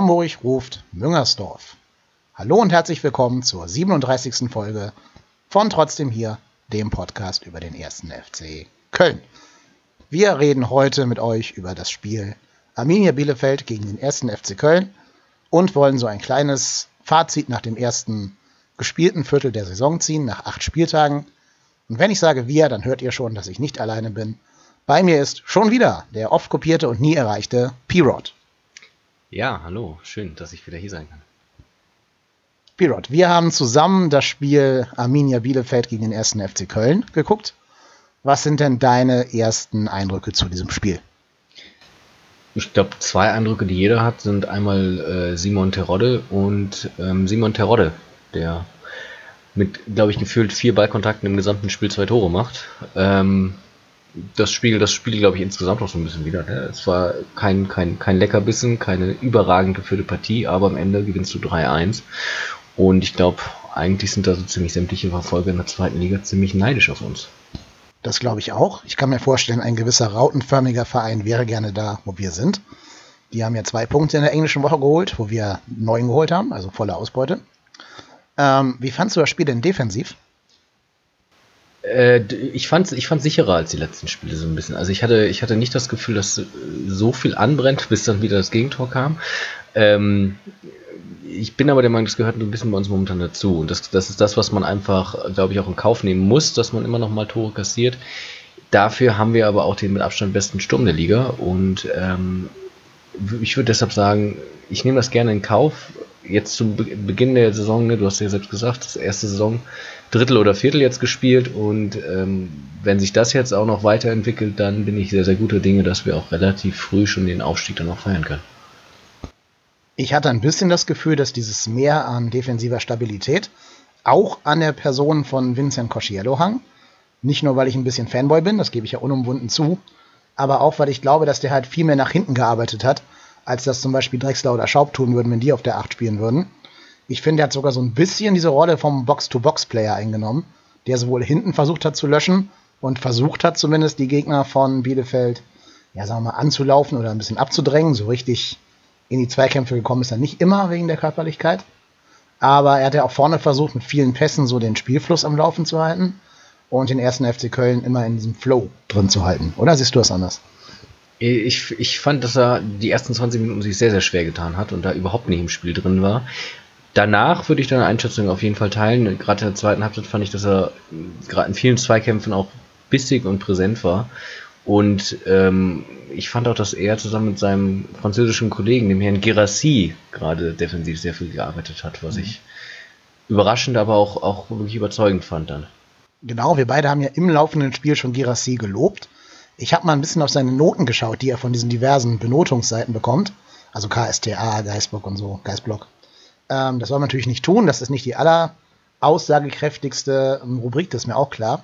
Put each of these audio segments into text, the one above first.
Hamburg ruft Müngersdorf. Hallo und herzlich willkommen zur 37. Folge von Trotzdem hier, dem Podcast über den ersten FC Köln. Wir reden heute mit euch über das Spiel Arminia Bielefeld gegen den ersten FC Köln und wollen so ein kleines Fazit nach dem ersten gespielten Viertel der Saison ziehen, nach acht Spieltagen. Und wenn ich sage wir, dann hört ihr schon, dass ich nicht alleine bin. Bei mir ist schon wieder der oft kopierte und nie erreichte P-Rod. Ja, hallo, schön, dass ich wieder hier sein kann. Pirot, wir haben zusammen das Spiel Arminia Bielefeld gegen den ersten FC Köln geguckt. Was sind denn deine ersten Eindrücke zu diesem Spiel? Ich glaube, zwei Eindrücke, die jeder hat, sind einmal äh, Simon Terodde und ähm, Simon Terodde, der mit, glaube ich, gefühlt vier Ballkontakten im gesamten Spiel zwei Tore macht. Ähm, das spiegelt das Spiel, glaube ich, insgesamt auch so ein bisschen wieder. Ne? Es war kein, kein, kein Leckerbissen, keine überragend geführte Partie, aber am Ende gewinnst du 3-1. Und ich glaube, eigentlich sind da so ziemlich sämtliche Verfolger in der zweiten Liga ziemlich neidisch auf uns. Das glaube ich auch. Ich kann mir vorstellen, ein gewisser rautenförmiger Verein wäre gerne da, wo wir sind. Die haben ja zwei Punkte in der englischen Woche geholt, wo wir neun geholt haben, also volle Ausbeute. Ähm, wie fandst du das Spiel denn defensiv? Äh, ich fand ich fand sicherer als die letzten Spiele so ein bisschen. Also ich hatte ich hatte nicht das Gefühl, dass so viel anbrennt, bis dann wieder das Gegentor kam. Ähm, ich bin aber der Meinung, das gehört ein bisschen bei uns momentan dazu. Und das, das ist das, was man einfach, glaube ich, auch in Kauf nehmen muss, dass man immer noch mal Tore kassiert. Dafür haben wir aber auch den mit Abstand besten Sturm der Liga. Und ähm, ich würde deshalb sagen, ich nehme das gerne in Kauf. Jetzt zum Beginn der Saison, ne, du hast ja selbst gesagt, das erste Saison, Drittel oder Viertel jetzt gespielt und ähm, wenn sich das jetzt auch noch weiterentwickelt, dann bin ich sehr, sehr guter Dinge, dass wir auch relativ früh schon den Aufstieg dann noch feiern können. Ich hatte ein bisschen das Gefühl, dass dieses Mehr an defensiver Stabilität auch an der Person von Vincent Cosciello hang. Nicht nur, weil ich ein bisschen Fanboy bin, das gebe ich ja unumwunden zu, aber auch, weil ich glaube, dass der halt viel mehr nach hinten gearbeitet hat, als das zum Beispiel Drexler oder Schaub tun würden, wenn die auf der 8 spielen würden. Ich finde, er hat sogar so ein bisschen diese Rolle vom Box-to-Box-Player eingenommen, der sowohl hinten versucht hat zu löschen und versucht hat zumindest die Gegner von Bielefeld, ja, sagen wir mal, anzulaufen oder ein bisschen abzudrängen. So richtig in die Zweikämpfe gekommen ist er nicht immer wegen der Körperlichkeit. Aber er hat ja auch vorne versucht, mit vielen Pässen so den Spielfluss am Laufen zu halten und den ersten FC Köln immer in diesem Flow drin zu halten. Oder siehst du das anders? Ich, ich fand, dass er die ersten 20 Minuten sich sehr, sehr schwer getan hat und da überhaupt nicht im Spiel drin war. Danach würde ich deine Einschätzung auf jeden Fall teilen. Gerade in der zweiten Halbzeit fand ich, dass er gerade in vielen Zweikämpfen auch bissig und präsent war. Und ähm, ich fand auch, dass er zusammen mit seinem französischen Kollegen, dem Herrn Gerassi, gerade defensiv sehr viel gearbeitet hat, was mhm. ich überraschend, aber auch, auch wirklich überzeugend fand dann. Genau, wir beide haben ja im laufenden Spiel schon Gerassi gelobt. Ich habe mal ein bisschen auf seine Noten geschaut, die er von diesen diversen Benotungsseiten bekommt. Also KSTA, Geistblock und so, Geistblock. Ähm, das soll man natürlich nicht tun. Das ist nicht die aller aussagekräftigste ähm, Rubrik, das ist mir auch klar.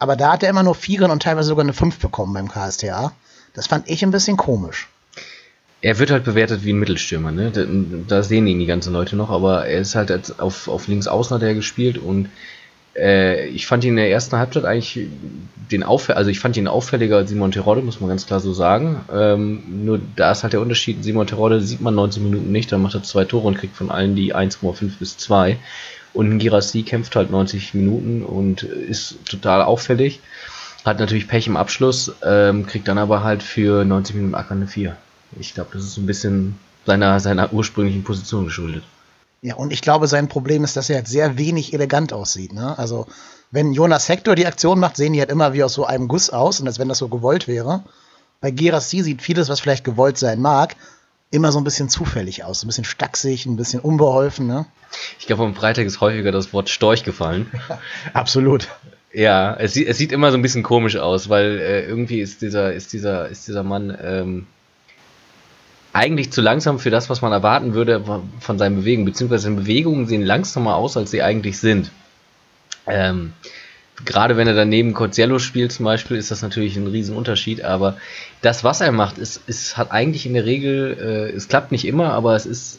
Aber da hat er immer nur Vieren und teilweise sogar eine 5 bekommen beim KSTA. Das fand ich ein bisschen komisch. Er wird halt bewertet wie ein Mittelstürmer, ne? Da, da sehen ihn die ganzen Leute noch, aber er ist halt auf, auf links außen hat er gespielt und äh, ich fand ihn in der ersten Halbzeit eigentlich den Auffälliger, also ich fand ihn auffälliger als Simon Terodde, muss man ganz klar so sagen. Ähm, nur da ist halt der Unterschied, Simon Terodde sieht man 19 Minuten nicht, dann macht er zwei Tore und kriegt von allen die 1,5 bis 2. Und Girassi kämpft halt 90 Minuten und ist total auffällig. Hat natürlich Pech im Abschluss, ähm, kriegt dann aber halt für 90 Minuten Acker eine 4. Ich glaube, das ist so ein bisschen seiner, seiner ursprünglichen Position geschuldet. Ja, und ich glaube, sein Problem ist, dass er halt sehr wenig elegant aussieht. Ne? Also, wenn Jonas Hector die Aktion macht, sehen die halt immer wie aus so einem Guss aus und als wenn das so gewollt wäre. Bei Gerassi sieht vieles, was vielleicht gewollt sein mag, immer so ein bisschen zufällig aus. Ein bisschen stacksig, ein bisschen unbeholfen. Ne? Ich glaube, am Freitag ist häufiger das Wort Storch gefallen. Absolut. Ja, es, sieht, es sieht immer so ein bisschen komisch aus, weil äh, irgendwie ist dieser, ist dieser, ist dieser Mann ähm, eigentlich zu langsam für das, was man erwarten würde von seinen Bewegungen, beziehungsweise seine Bewegungen sehen langsamer aus, als sie eigentlich sind. Ähm, gerade wenn er daneben Corzello spielt zum Beispiel, ist das natürlich ein Riesenunterschied, aber das, was er macht, ist, ist hat eigentlich in der Regel, äh, es klappt nicht immer, aber es ist,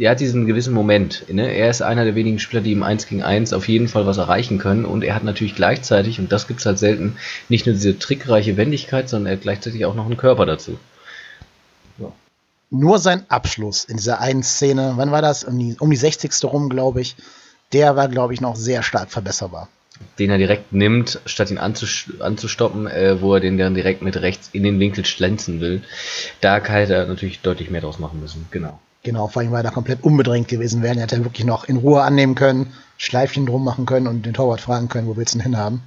er hat diesen gewissen Moment. Ne? Er ist einer der wenigen Spieler, die im 1 gegen 1 auf jeden Fall was erreichen können und er hat natürlich gleichzeitig, und das gibt es halt selten, nicht nur diese trickreiche Wendigkeit, sondern er hat gleichzeitig auch noch einen Körper dazu. Nur sein Abschluss in dieser einen Szene, wann war das? Um die, um die 60. rum, glaube ich, der war, glaube ich, noch sehr stark verbesserbar. Den er direkt nimmt, statt ihn anzustoppen, äh, wo er den dann direkt mit rechts in den Winkel schlänzen will. Da hätte er natürlich deutlich mehr draus machen müssen, genau. Genau, vor allem, weil er komplett unbedrängt gewesen wäre. Er hätte wirklich noch in Ruhe annehmen können, Schleifchen drum machen können und den Torwart fragen können, wo willst du denn hinhaben?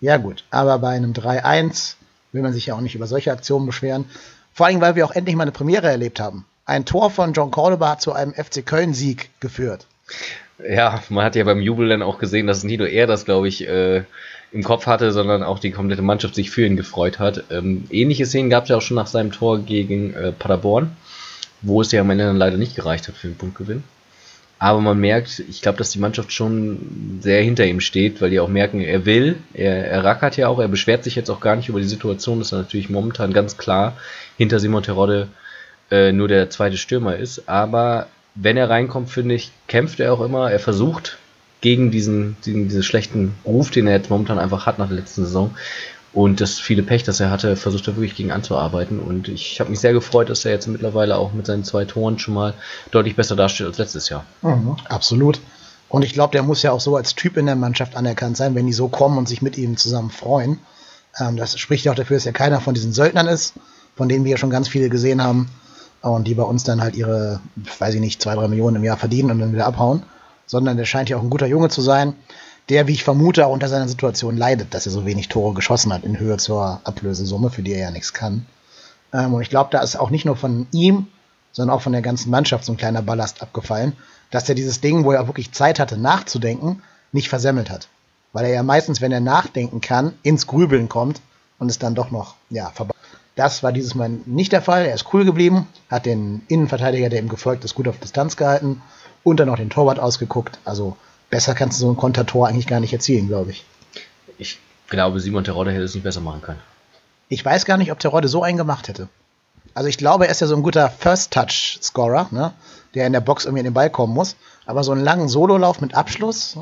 Ja, gut, aber bei einem 3-1 will man sich ja auch nicht über solche Aktionen beschweren. Vor allem, weil wir auch endlich mal eine Premiere erlebt haben. Ein Tor von John Cordoba hat zu einem FC Köln-Sieg geführt. Ja, man hat ja beim Jubel dann auch gesehen, dass nicht nur er das, glaube ich, äh, im Kopf hatte, sondern auch die komplette Mannschaft sich für ihn gefreut hat. Ähm, ähnliche Szenen gab es ja auch schon nach seinem Tor gegen äh, Paderborn, wo es ja am Ende dann leider nicht gereicht hat für den Punktgewinn. Aber man merkt, ich glaube, dass die Mannschaft schon sehr hinter ihm steht, weil die auch merken, er will, er, er rackert ja auch, er beschwert sich jetzt auch gar nicht über die Situation, dass er natürlich momentan ganz klar hinter Simon Terodde äh, nur der zweite Stürmer ist. Aber wenn er reinkommt, finde ich, kämpft er auch immer. Er versucht gegen diesen, diesen, diesen schlechten Ruf, den er jetzt momentan einfach hat nach der letzten Saison. Und das viele Pech, das er hatte, versucht er wirklich gegen anzuarbeiten. Und ich habe mich sehr gefreut, dass er jetzt mittlerweile auch mit seinen zwei Toren schon mal deutlich besser dasteht als letztes Jahr. Mhm, absolut. Und ich glaube, der muss ja auch so als Typ in der Mannschaft anerkannt sein, wenn die so kommen und sich mit ihm zusammen freuen. Ähm, das spricht ja auch dafür, dass er keiner von diesen Söldnern ist, von denen wir ja schon ganz viele gesehen haben und die bei uns dann halt ihre, weiß ich nicht, zwei, drei Millionen im Jahr verdienen und dann wieder abhauen, sondern der scheint ja auch ein guter Junge zu sein, der, wie ich vermute, auch unter seiner Situation leidet, dass er so wenig Tore geschossen hat in Höhe zur Ablösesumme, für die er ja nichts kann. Ähm, und ich glaube, da ist auch nicht nur von ihm, sondern auch von der ganzen Mannschaft so ein kleiner Ballast abgefallen, dass er dieses Ding, wo er wirklich Zeit hatte nachzudenken, nicht versemmelt hat. Weil er ja meistens, wenn er nachdenken kann, ins Grübeln kommt und es dann doch noch, ja, vorbei. Das war dieses Mal nicht der Fall. Er ist cool geblieben, hat den Innenverteidiger, der ihm gefolgt ist, gut auf Distanz gehalten und dann noch den Torwart ausgeguckt. Also besser kannst du so ein Kontertor eigentlich gar nicht erzielen, glaube ich. Ich glaube, Simon Terodde hätte es nicht besser machen können. Ich weiß gar nicht, ob Terodde so einen gemacht hätte. Also ich glaube, er ist ja so ein guter First-Touch-Scorer, ne? der in der Box irgendwie in den Ball kommen muss. Aber so einen langen Sololauf mit Abschluss,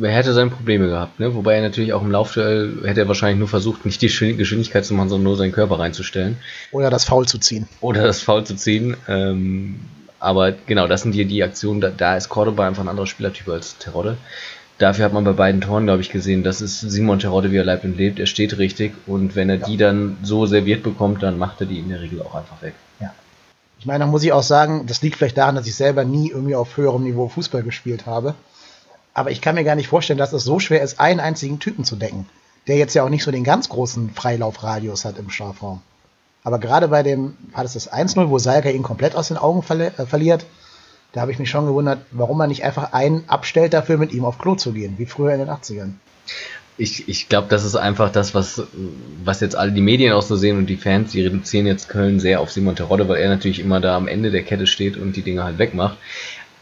er hätte seine Probleme gehabt, ne? Wobei er natürlich auch im Laufduell hätte er wahrscheinlich nur versucht, nicht die Geschwindigkeit zu machen, sondern nur seinen Körper reinzustellen. Oder das Foul zu ziehen. Oder das Foul zu ziehen. Ähm, aber genau, das sind die, die Aktionen, da, da ist Cordoba einfach ein anderer Spielertyp als Terodde. Dafür hat man bei beiden Toren, glaube ich, gesehen, das ist Simon Terodde, wie er lebt und lebt. Er steht richtig und wenn er ja. die dann so serviert bekommt, dann macht er die in der Regel auch einfach weg. Ja. Ich meine, da muss ich auch sagen, das liegt vielleicht daran, dass ich selber nie irgendwie auf höherem Niveau Fußball gespielt habe. Aber ich kann mir gar nicht vorstellen, dass es so schwer ist, einen einzigen Typen zu decken, der jetzt ja auch nicht so den ganz großen Freilaufradius hat im Strafraum. Aber gerade bei dem, war das das 1-0, wo Salka ihn komplett aus den Augen verli äh, verliert, da habe ich mich schon gewundert, warum man nicht einfach einen abstellt dafür, mit ihm auf Klo zu gehen, wie früher in den 80ern. Ich, ich glaube, das ist einfach das, was, was jetzt alle die Medien auch so sehen und die Fans, die reduzieren jetzt Köln sehr auf Simon Terodde, weil er natürlich immer da am Ende der Kette steht und die Dinge halt wegmacht.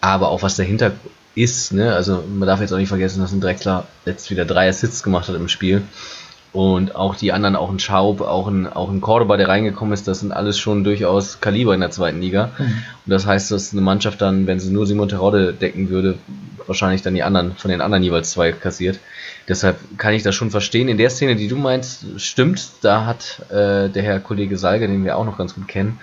Aber auch was dahinter ist. Ne? Also man darf jetzt auch nicht vergessen, dass ein Drexler jetzt wieder drei Assists gemacht hat im Spiel. Und auch die anderen, auch ein Schaub, auch ein, auch ein Cordoba, der reingekommen ist, das sind alles schon durchaus Kaliber in der zweiten Liga. Mhm. Und das heißt, dass eine Mannschaft dann, wenn sie nur Simon Terodde decken würde, wahrscheinlich dann die anderen, von den anderen jeweils zwei kassiert. Deshalb kann ich das schon verstehen. In der Szene, die du meinst, stimmt, da hat äh, der Herr Kollege Salge, den wir auch noch ganz gut kennen,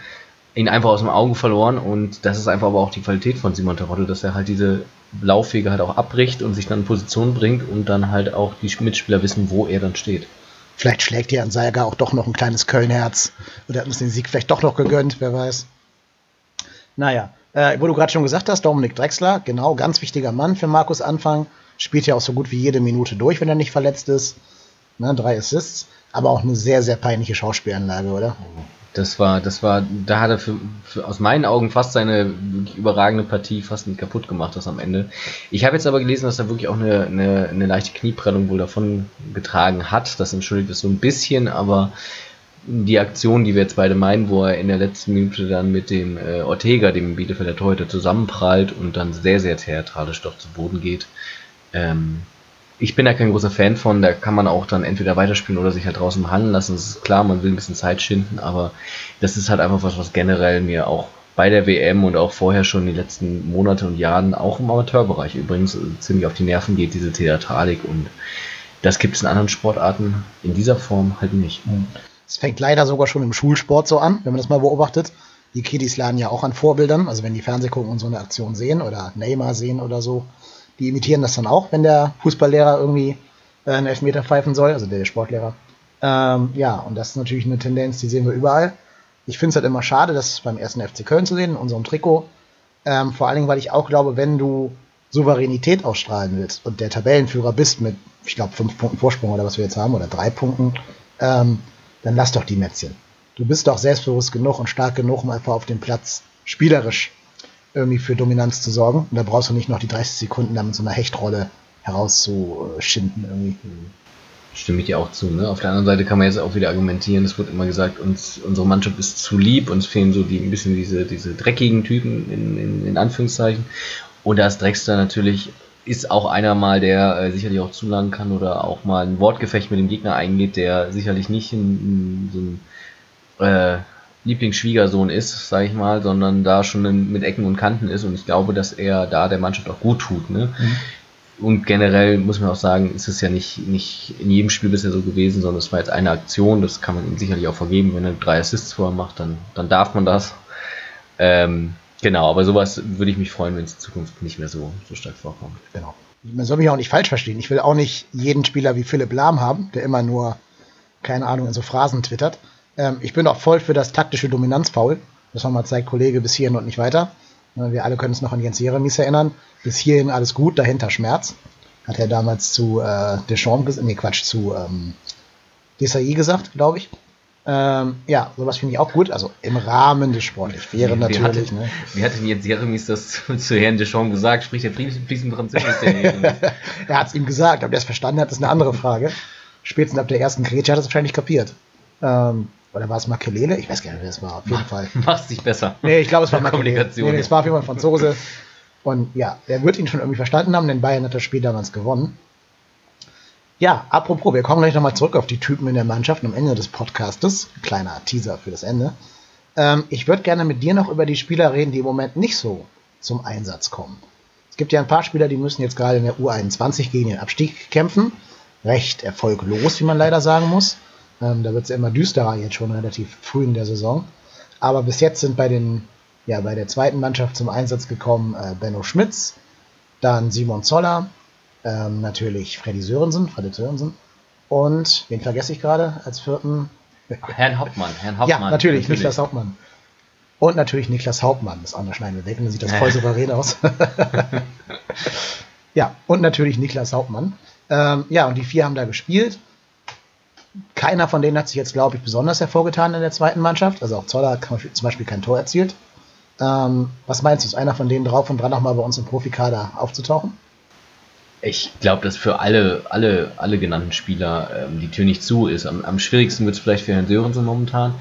ihn einfach aus dem Auge verloren und das ist einfach aber auch die Qualität von Simon Terodde, dass er halt diese Laufwege halt auch abbricht und sich dann in Position bringt und dann halt auch die Mitspieler wissen, wo er dann steht. Vielleicht schlägt ja an Seiger auch doch noch ein kleines Kölnherz oder hat uns den Sieg vielleicht doch noch gegönnt, wer weiß. Naja, äh, wo du gerade schon gesagt hast, Dominik Drexler, genau, ganz wichtiger Mann für Markus Anfang, spielt ja auch so gut wie jede Minute durch, wenn er nicht verletzt ist. Ne, drei Assists, aber auch eine sehr, sehr peinliche Schauspielanlage, oder? Mhm. Das war, das war, da hat er für, für, aus meinen Augen fast seine überragende Partie fast nicht kaputt gemacht, das am Ende. Ich habe jetzt aber gelesen, dass er wirklich auch eine, eine, eine leichte Knieprellung wohl davon getragen hat. Das entschuldigt es so ein bisschen, aber die Aktion, die wir jetzt beide meinen, wo er in der letzten Minute dann mit dem äh, Ortega, dem Bielefelder Torhüter, zusammenprallt und dann sehr, sehr theatralisch doch zu Boden geht. Ähm, ich bin da kein großer Fan von, da kann man auch dann entweder weiterspielen oder sich halt draußen behandeln lassen. Das ist klar, man will ein bisschen Zeit schinden, aber das ist halt einfach was, was generell mir auch bei der WM und auch vorher schon die letzten Monate und Jahren, auch im Amateurbereich übrigens, äh, ziemlich auf die Nerven geht, diese Theatralik und das gibt es in anderen Sportarten in dieser Form halt nicht. Es fängt leider sogar schon im Schulsport so an, wenn man das mal beobachtet. die Kiddies lernen ja auch an Vorbildern. Also wenn die Fernseh gucken und so eine Aktion sehen oder Neymar sehen oder so, die imitieren das dann auch, wenn der Fußballlehrer irgendwie äh, einen Elfmeter pfeifen soll, also der Sportlehrer. Ähm, ja, und das ist natürlich eine Tendenz, die sehen wir überall. Ich finde es halt immer schade, das beim ersten FC Köln zu sehen, in unserem Trikot. Ähm, vor allen Dingen, weil ich auch glaube, wenn du Souveränität ausstrahlen willst und der Tabellenführer bist mit, ich glaube, fünf Punkten Vorsprung oder was wir jetzt haben, oder drei Punkten, ähm, dann lass doch die Mätzchen. Du bist doch selbstbewusst genug und stark genug, um einfach auf dem Platz spielerisch irgendwie für Dominanz zu sorgen. Und da brauchst du nicht noch die 30 Sekunden da mit so einer Hechtrolle herauszuschinden irgendwie. Stimme ich dir auch zu. Ne? Auf der anderen Seite kann man jetzt auch wieder argumentieren, es wird immer gesagt, uns, unsere Mannschaft ist zu lieb, uns fehlen so die, ein bisschen diese, diese dreckigen Typen in, in, in Anführungszeichen. Und da ist Drexler natürlich, ist auch einer mal, der äh, sicherlich auch zulangen kann oder auch mal ein Wortgefecht mit dem Gegner eingeht, der sicherlich nicht in, in so ein äh, Lieblingsschwiegersohn ist, sage ich mal, sondern da schon mit Ecken und Kanten ist und ich glaube, dass er da der Mannschaft auch gut tut. Ne? Mhm. Und generell muss man auch sagen, ist es ja nicht, nicht in jedem Spiel bisher so gewesen, sondern es war jetzt eine Aktion, das kann man ihm sicherlich auch vergeben, wenn er drei Assists vorher macht, dann, dann darf man das. Ähm, genau, aber sowas würde ich mich freuen, wenn es in Zukunft nicht mehr so, so stark vorkommt. Genau. Man soll mich auch nicht falsch verstehen. Ich will auch nicht jeden Spieler wie Philipp Lahm haben, der immer nur, keine Ahnung, in so Phrasen twittert. Ähm, ich bin auch voll für das taktische Dominanzfaul, dass man mal zeigt, Kollege, bis hierhin und nicht weiter. Wir alle können uns noch an Jens Jeremies erinnern. Bis hierhin alles gut, dahinter Schmerz. Hat er damals zu äh, Deschamps, nee, Quatsch, zu ähm, Desai gesagt, glaube ich. Ähm, ja, sowas finde ich auch gut. Also im Rahmen des Sports. Wäre natürlich. Wie hatte, ne? wie hat denn jetzt Jeremies das zu, Herrn Deschamps gesagt? Spricht er fließend Französisch? er hat es ihm gesagt, ob er es verstanden hat, ist eine andere Frage. Spätestens ab der ersten Grätsche hat er es wahrscheinlich kapiert. Ähm, oder war es Makelele? Ich weiß gar nicht, wer es war. Auf jeden Fall. Machst dich besser. Nee, ich glaube, es war Makelele. Nee, nee, es war auf jeden Fall Franzose. Und ja, er wird ihn schon irgendwie verstanden haben, denn Bayern hat das Spiel damals gewonnen. Ja, apropos, wir kommen gleich nochmal zurück auf die Typen in der Mannschaft am Ende des Podcastes. Kleiner Teaser für das Ende. Ähm, ich würde gerne mit dir noch über die Spieler reden, die im Moment nicht so zum Einsatz kommen. Es gibt ja ein paar Spieler, die müssen jetzt gerade in der U21 gegen den Abstieg kämpfen. Recht erfolglos, wie man leider sagen muss. Ähm, da wird es ja immer düsterer jetzt schon relativ früh in der Saison. Aber bis jetzt sind bei den, ja, bei der zweiten Mannschaft zum Einsatz gekommen äh, Benno Schmitz, dann Simon Zoller, ähm, natürlich Freddy Sörensen, Freddy Sörensen und wen vergesse ich gerade als vierten? Herrn Hauptmann, Herrn Hauptmann. Ja, natürlich, natürlich. Niklas Hauptmann. Und natürlich Niklas Hauptmann, das andere schneiden wir weg, dann sieht das voll souverän aus. ja, und natürlich Niklas Hauptmann. Ähm, ja, und die vier haben da gespielt keiner von denen hat sich jetzt, glaube ich, besonders hervorgetan in der zweiten Mannschaft. Also auch Zoller hat zum Beispiel kein Tor erzielt. Ähm, was meinst du, ist einer von denen drauf und dran nochmal bei uns im Profikader aufzutauchen? Ich glaube, dass für alle, alle, alle genannten Spieler ähm, die Tür nicht zu ist. Am, am schwierigsten wird es vielleicht für Herrn Sörensen momentan.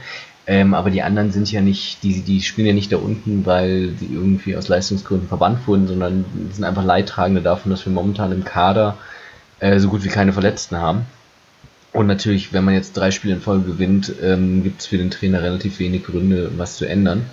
Ähm, aber die anderen sind ja nicht, die, die spielen ja nicht da unten, weil die irgendwie aus Leistungsgründen verbannt wurden, sondern sind einfach Leidtragende davon, dass wir momentan im Kader äh, so gut wie keine Verletzten haben. Und natürlich, wenn man jetzt drei Spiele in Folge gewinnt, ähm, gibt es für den Trainer relativ wenig Gründe, was zu ändern.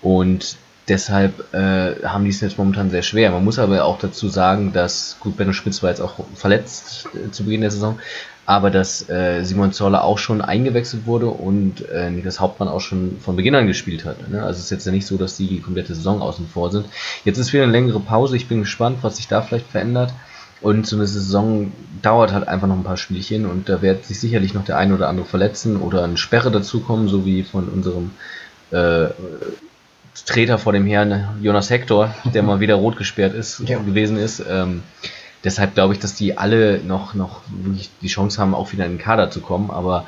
Und deshalb äh, haben die es jetzt momentan sehr schwer. Man muss aber auch dazu sagen, dass, gut, Benno Spitz war jetzt auch verletzt äh, zu Beginn der Saison, aber dass äh, Simon Zoller auch schon eingewechselt wurde und äh, Niklas Hauptmann auch schon von Beginn an gespielt hat. Ne? Also es ist jetzt ja nicht so, dass die, die komplette Saison außen vor sind. Jetzt ist wieder eine längere Pause. Ich bin gespannt, was sich da vielleicht verändert. Und so eine Saison dauert halt einfach noch ein paar Spielchen und da wird sich sicherlich noch der eine oder andere verletzen oder eine Sperre dazukommen, so wie von unserem äh, Treter vor dem Herrn Jonas Hector, der mal wieder rot gesperrt ist, ja. gewesen ist. Ähm, deshalb glaube ich, dass die alle noch, noch wirklich die Chance haben, auch wieder in den Kader zu kommen. Aber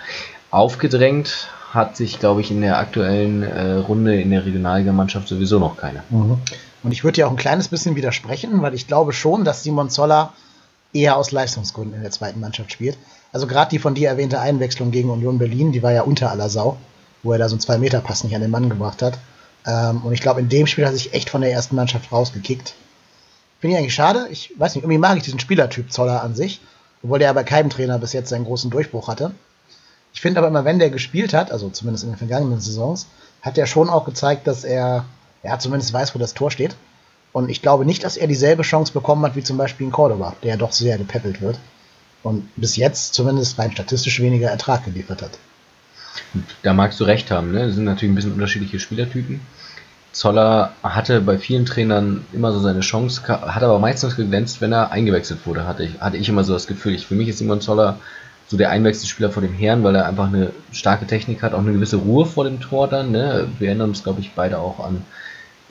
aufgedrängt hat sich, glaube ich, in der aktuellen äh, Runde in der Regionalligamannschaft sowieso noch keiner. Mhm. Und ich würde ja auch ein kleines bisschen widersprechen, weil ich glaube schon, dass Simon Zoller eher aus Leistungsgründen in der zweiten Mannschaft spielt. Also gerade die von dir erwähnte Einwechslung gegen Union Berlin, die war ja unter aller Sau, wo er da so einen Zwei-Meter-Pass nicht an den Mann gebracht hat. Ähm, und ich glaube, in dem Spiel hat er sich echt von der ersten Mannschaft rausgekickt. Finde ich eigentlich schade. Ich weiß nicht, irgendwie mag ich diesen Spielertyp Zoller an sich, obwohl der bei keinem Trainer bis jetzt seinen großen Durchbruch hatte. Ich finde aber immer, wenn der gespielt hat, also zumindest in den vergangenen Saisons, hat er schon auch gezeigt, dass er ja zumindest weiß, wo das Tor steht. Und ich glaube nicht, dass er dieselbe Chance bekommen hat wie zum Beispiel in Cordoba, der ja doch sehr gepäppelt wird. Und bis jetzt zumindest rein statistisch weniger Ertrag geliefert hat. da magst du recht haben, ne? Das sind natürlich ein bisschen unterschiedliche Spielertypen. Zoller hatte bei vielen Trainern immer so seine Chance, hat aber meistens geglänzt, wenn er eingewechselt wurde, hatte ich, hatte ich immer so das Gefühl. Ich, für mich ist Simon Zoller so der Einwechselspieler vor dem Herrn, weil er einfach eine starke Technik hat, auch eine gewisse Ruhe vor dem Tor dann. Ne? Wir erinnern uns, glaube ich, beide auch an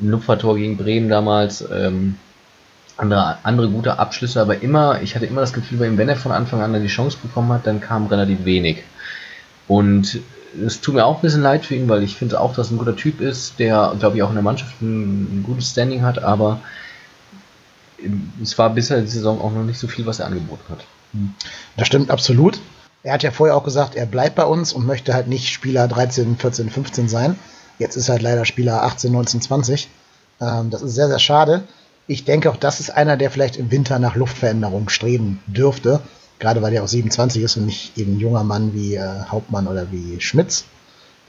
ein Lupfertor gegen Bremen damals. Ähm, andere, andere gute Abschlüsse, aber immer, ich hatte immer das Gefühl bei ihm, wenn er von Anfang an die Chance bekommen hat, dann kam relativ wenig. Und es tut mir auch ein bisschen leid für ihn, weil ich finde auch, dass er ein guter Typ ist, der, glaube ich, auch in der Mannschaft ein, ein gutes Standing hat, aber es war bisher die Saison auch noch nicht so viel, was er angeboten hat. Das stimmt absolut. Er hat ja vorher auch gesagt, er bleibt bei uns und möchte halt nicht Spieler 13, 14, 15 sein. Jetzt ist er halt leider Spieler 18, 19, 20. Ähm, das ist sehr, sehr schade. Ich denke auch, das ist einer, der vielleicht im Winter nach Luftveränderung streben dürfte. Gerade weil er auch 27 ist und nicht eben junger Mann wie äh, Hauptmann oder wie Schmitz.